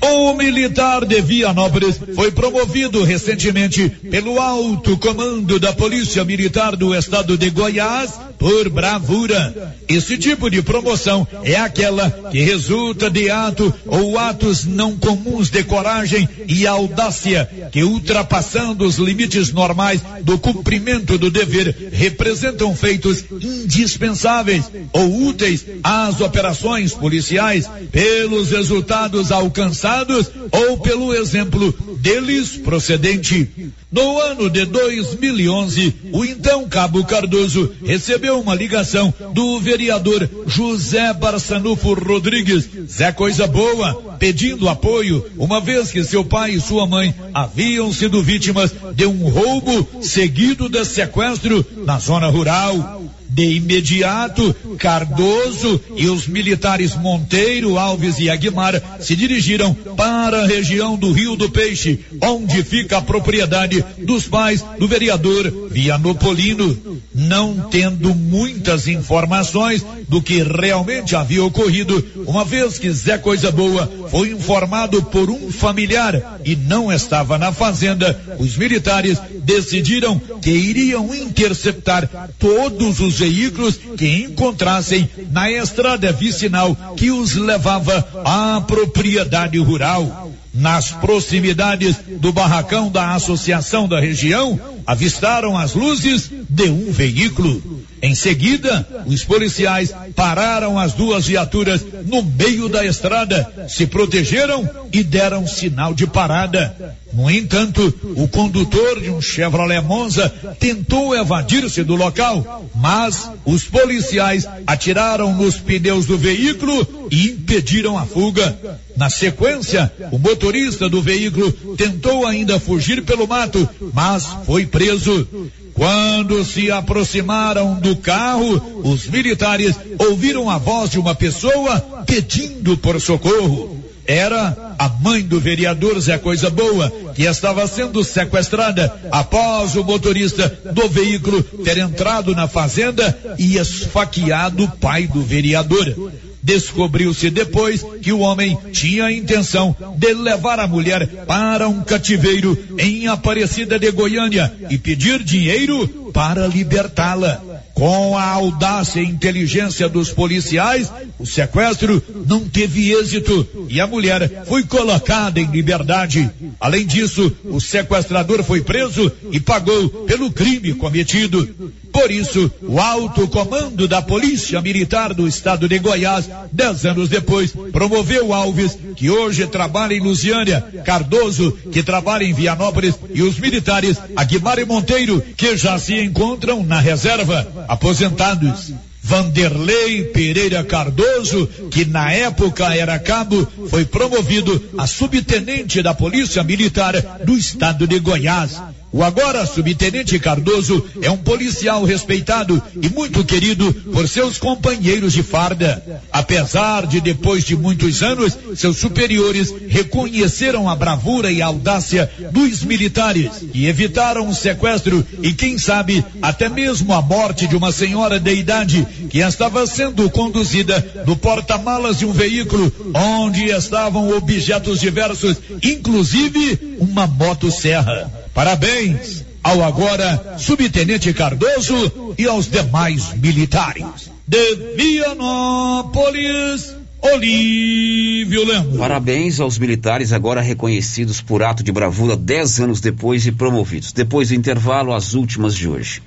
[SPEAKER 45] O militar de Vianópolis foi promovido recentemente pelo alto comando da Polícia Militar do Estado de Goiás por bravura. Esse tipo de promoção é aquela que resulta de ato ou atos não comuns de coragem e audácia que, ultrapassando os limites normais do cumprimento do dever, representam feitos indispensáveis ou úteis às operações policiais pelos resultados alcançados ou pelo exemplo deles procedente. No ano de 2011, o então Cabo Cardoso recebeu uma ligação do vereador José Barçanufo Rodrigues, Zé Coisa Boa, pedindo apoio, uma vez que seu pai e sua mãe haviam sido vítimas de um roubo seguido de sequestro na zona rural. De imediato, Cardoso e os militares Monteiro, Alves e Aguimar se dirigiram para a região do Rio do Peixe, onde fica a propriedade dos pais do vereador Vianopolino. Não tendo muitas informações do que realmente havia ocorrido, uma vez que Zé Coisa Boa foi informado por um familiar e não estava na fazenda, os militares decidiram que iriam interceptar todos os veículos que encontrassem na estrada vicinal que os levava à propriedade rural. Nas proximidades do barracão da associação da região, avistaram as luzes de um veículo. Em seguida, os policiais pararam as duas viaturas no meio da estrada, se protegeram e deram sinal de parada. No entanto, o condutor de um Chevrolet Monza tentou evadir-se do local, mas os policiais atiraram nos pneus do veículo e impediram a fuga. Na sequência, o motorista do veículo tentou ainda fugir pelo mato, mas foi preso. Quando se aproximaram do carro, os militares ouviram a voz de uma pessoa pedindo por socorro. Era a mãe do vereador Zé Coisa Boa, que estava sendo sequestrada após o motorista do veículo ter entrado na fazenda e esfaqueado o pai do vereador. Descobriu-se depois que o homem tinha a intenção de levar a mulher para um cativeiro em Aparecida de Goiânia e pedir dinheiro para libertá-la. Com a audácia e inteligência dos policiais, o sequestro não teve êxito e a mulher foi colocada em liberdade. Além disso, o sequestrador foi preso e pagou pelo crime cometido. Por isso, o alto comando da Polícia Militar do Estado de Goiás, dez anos depois, promoveu Alves, que hoje trabalha em Lusiânia, Cardoso, que trabalha em Vianópolis, e os militares Aguimar e Monteiro, que já se encontram na reserva aposentados. Vanderlei Pereira Cardoso, que na época era cabo, foi promovido a subtenente da Polícia Militar do Estado de Goiás. O agora subtenente Cardoso é um policial respeitado e muito querido por seus companheiros de farda. Apesar de depois de muitos anos, seus superiores reconheceram a bravura e a audácia dos militares e evitaram o sequestro e quem sabe até mesmo a morte de uma senhora de idade que estava sendo conduzida no porta-malas de um veículo onde estavam objetos diversos, inclusive uma motosserra. Parabéns ao agora subtenente Cardoso e aos demais militares. De Vianópolis, Olívio Lemos.
[SPEAKER 2] Parabéns aos militares agora reconhecidos por ato de bravura dez anos depois e promovidos. Depois do intervalo, as últimas de hoje.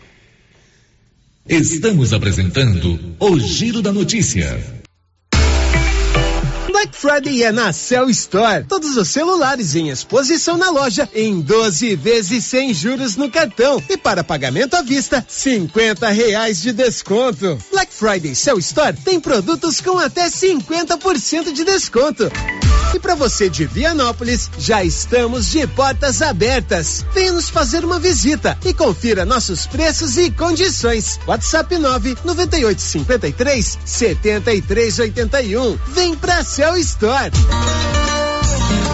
[SPEAKER 6] Estamos apresentando o Giro da Notícia.
[SPEAKER 40] Friday é na Cell Store. Todos os celulares em exposição na loja em 12 vezes sem juros no cartão. E para pagamento à vista, 50 reais de desconto. Black Friday Cell Store tem produtos com até 50% de desconto. E para você de Vianópolis, já estamos de portas abertas. Venha nos fazer uma visita e confira nossos preços e condições. WhatsApp 9 9853 7381. Vem pra Cell Store. Store.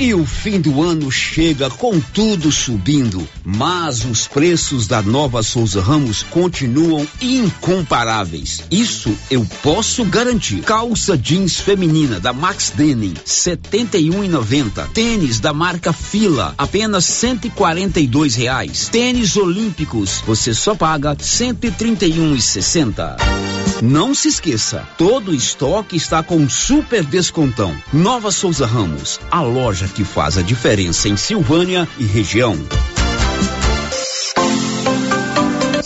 [SPEAKER 2] E o fim do ano chega com tudo subindo, mas os preços da nova Souza Ramos continuam incomparáveis. Isso eu posso garantir. Calça jeans feminina da Max Denim, 71,90. Tênis da marca Fila, apenas 142 reais. Tênis olímpicos, você só paga 131,60. Não se esqueça, todo estoque está com super descontão. Nova Souza Ramos, a loja que faz a diferença em Silvânia e região.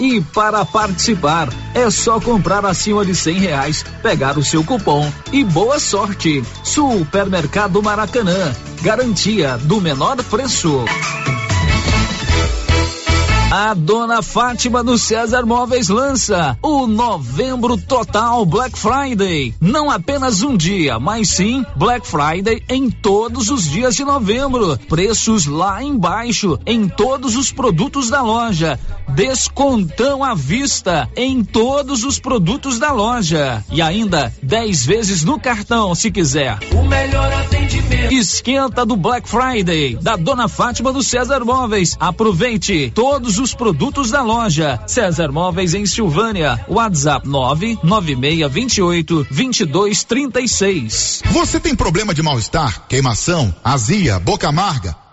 [SPEAKER 4] E para participar, é só comprar acima de cem reais, pegar o seu cupom e boa sorte. Supermercado Maracanã, Garantia do menor preço. A dona Fátima do César Móveis lança o Novembro Total Black Friday. Não apenas um dia, mas sim Black Friday em todos os dias de novembro. Preços lá embaixo em todos os produtos da loja. Descontão à vista em todos os produtos da loja. E ainda 10 vezes no cartão, se quiser.
[SPEAKER 46] O melhor atendimento.
[SPEAKER 4] Esquenta do Black Friday da Dona Fátima do César Móveis. Aproveite todos os produtos da loja. César Móveis em Silvânia. WhatsApp 99628 2236.
[SPEAKER 1] Você tem problema de mal-estar, queimação, azia, boca amarga?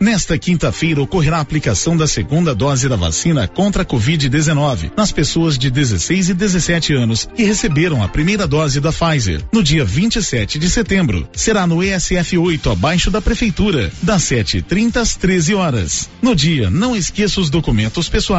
[SPEAKER 6] Nesta quinta-feira ocorrerá a aplicação da segunda dose da vacina contra a Covid-19 nas pessoas de 16 e 17 anos que receberam a primeira dose da Pfizer no dia 27 de setembro. Será no ESF 8, abaixo da Prefeitura, das 7h30 às 13 horas. No dia, não esqueça os documentos pessoais.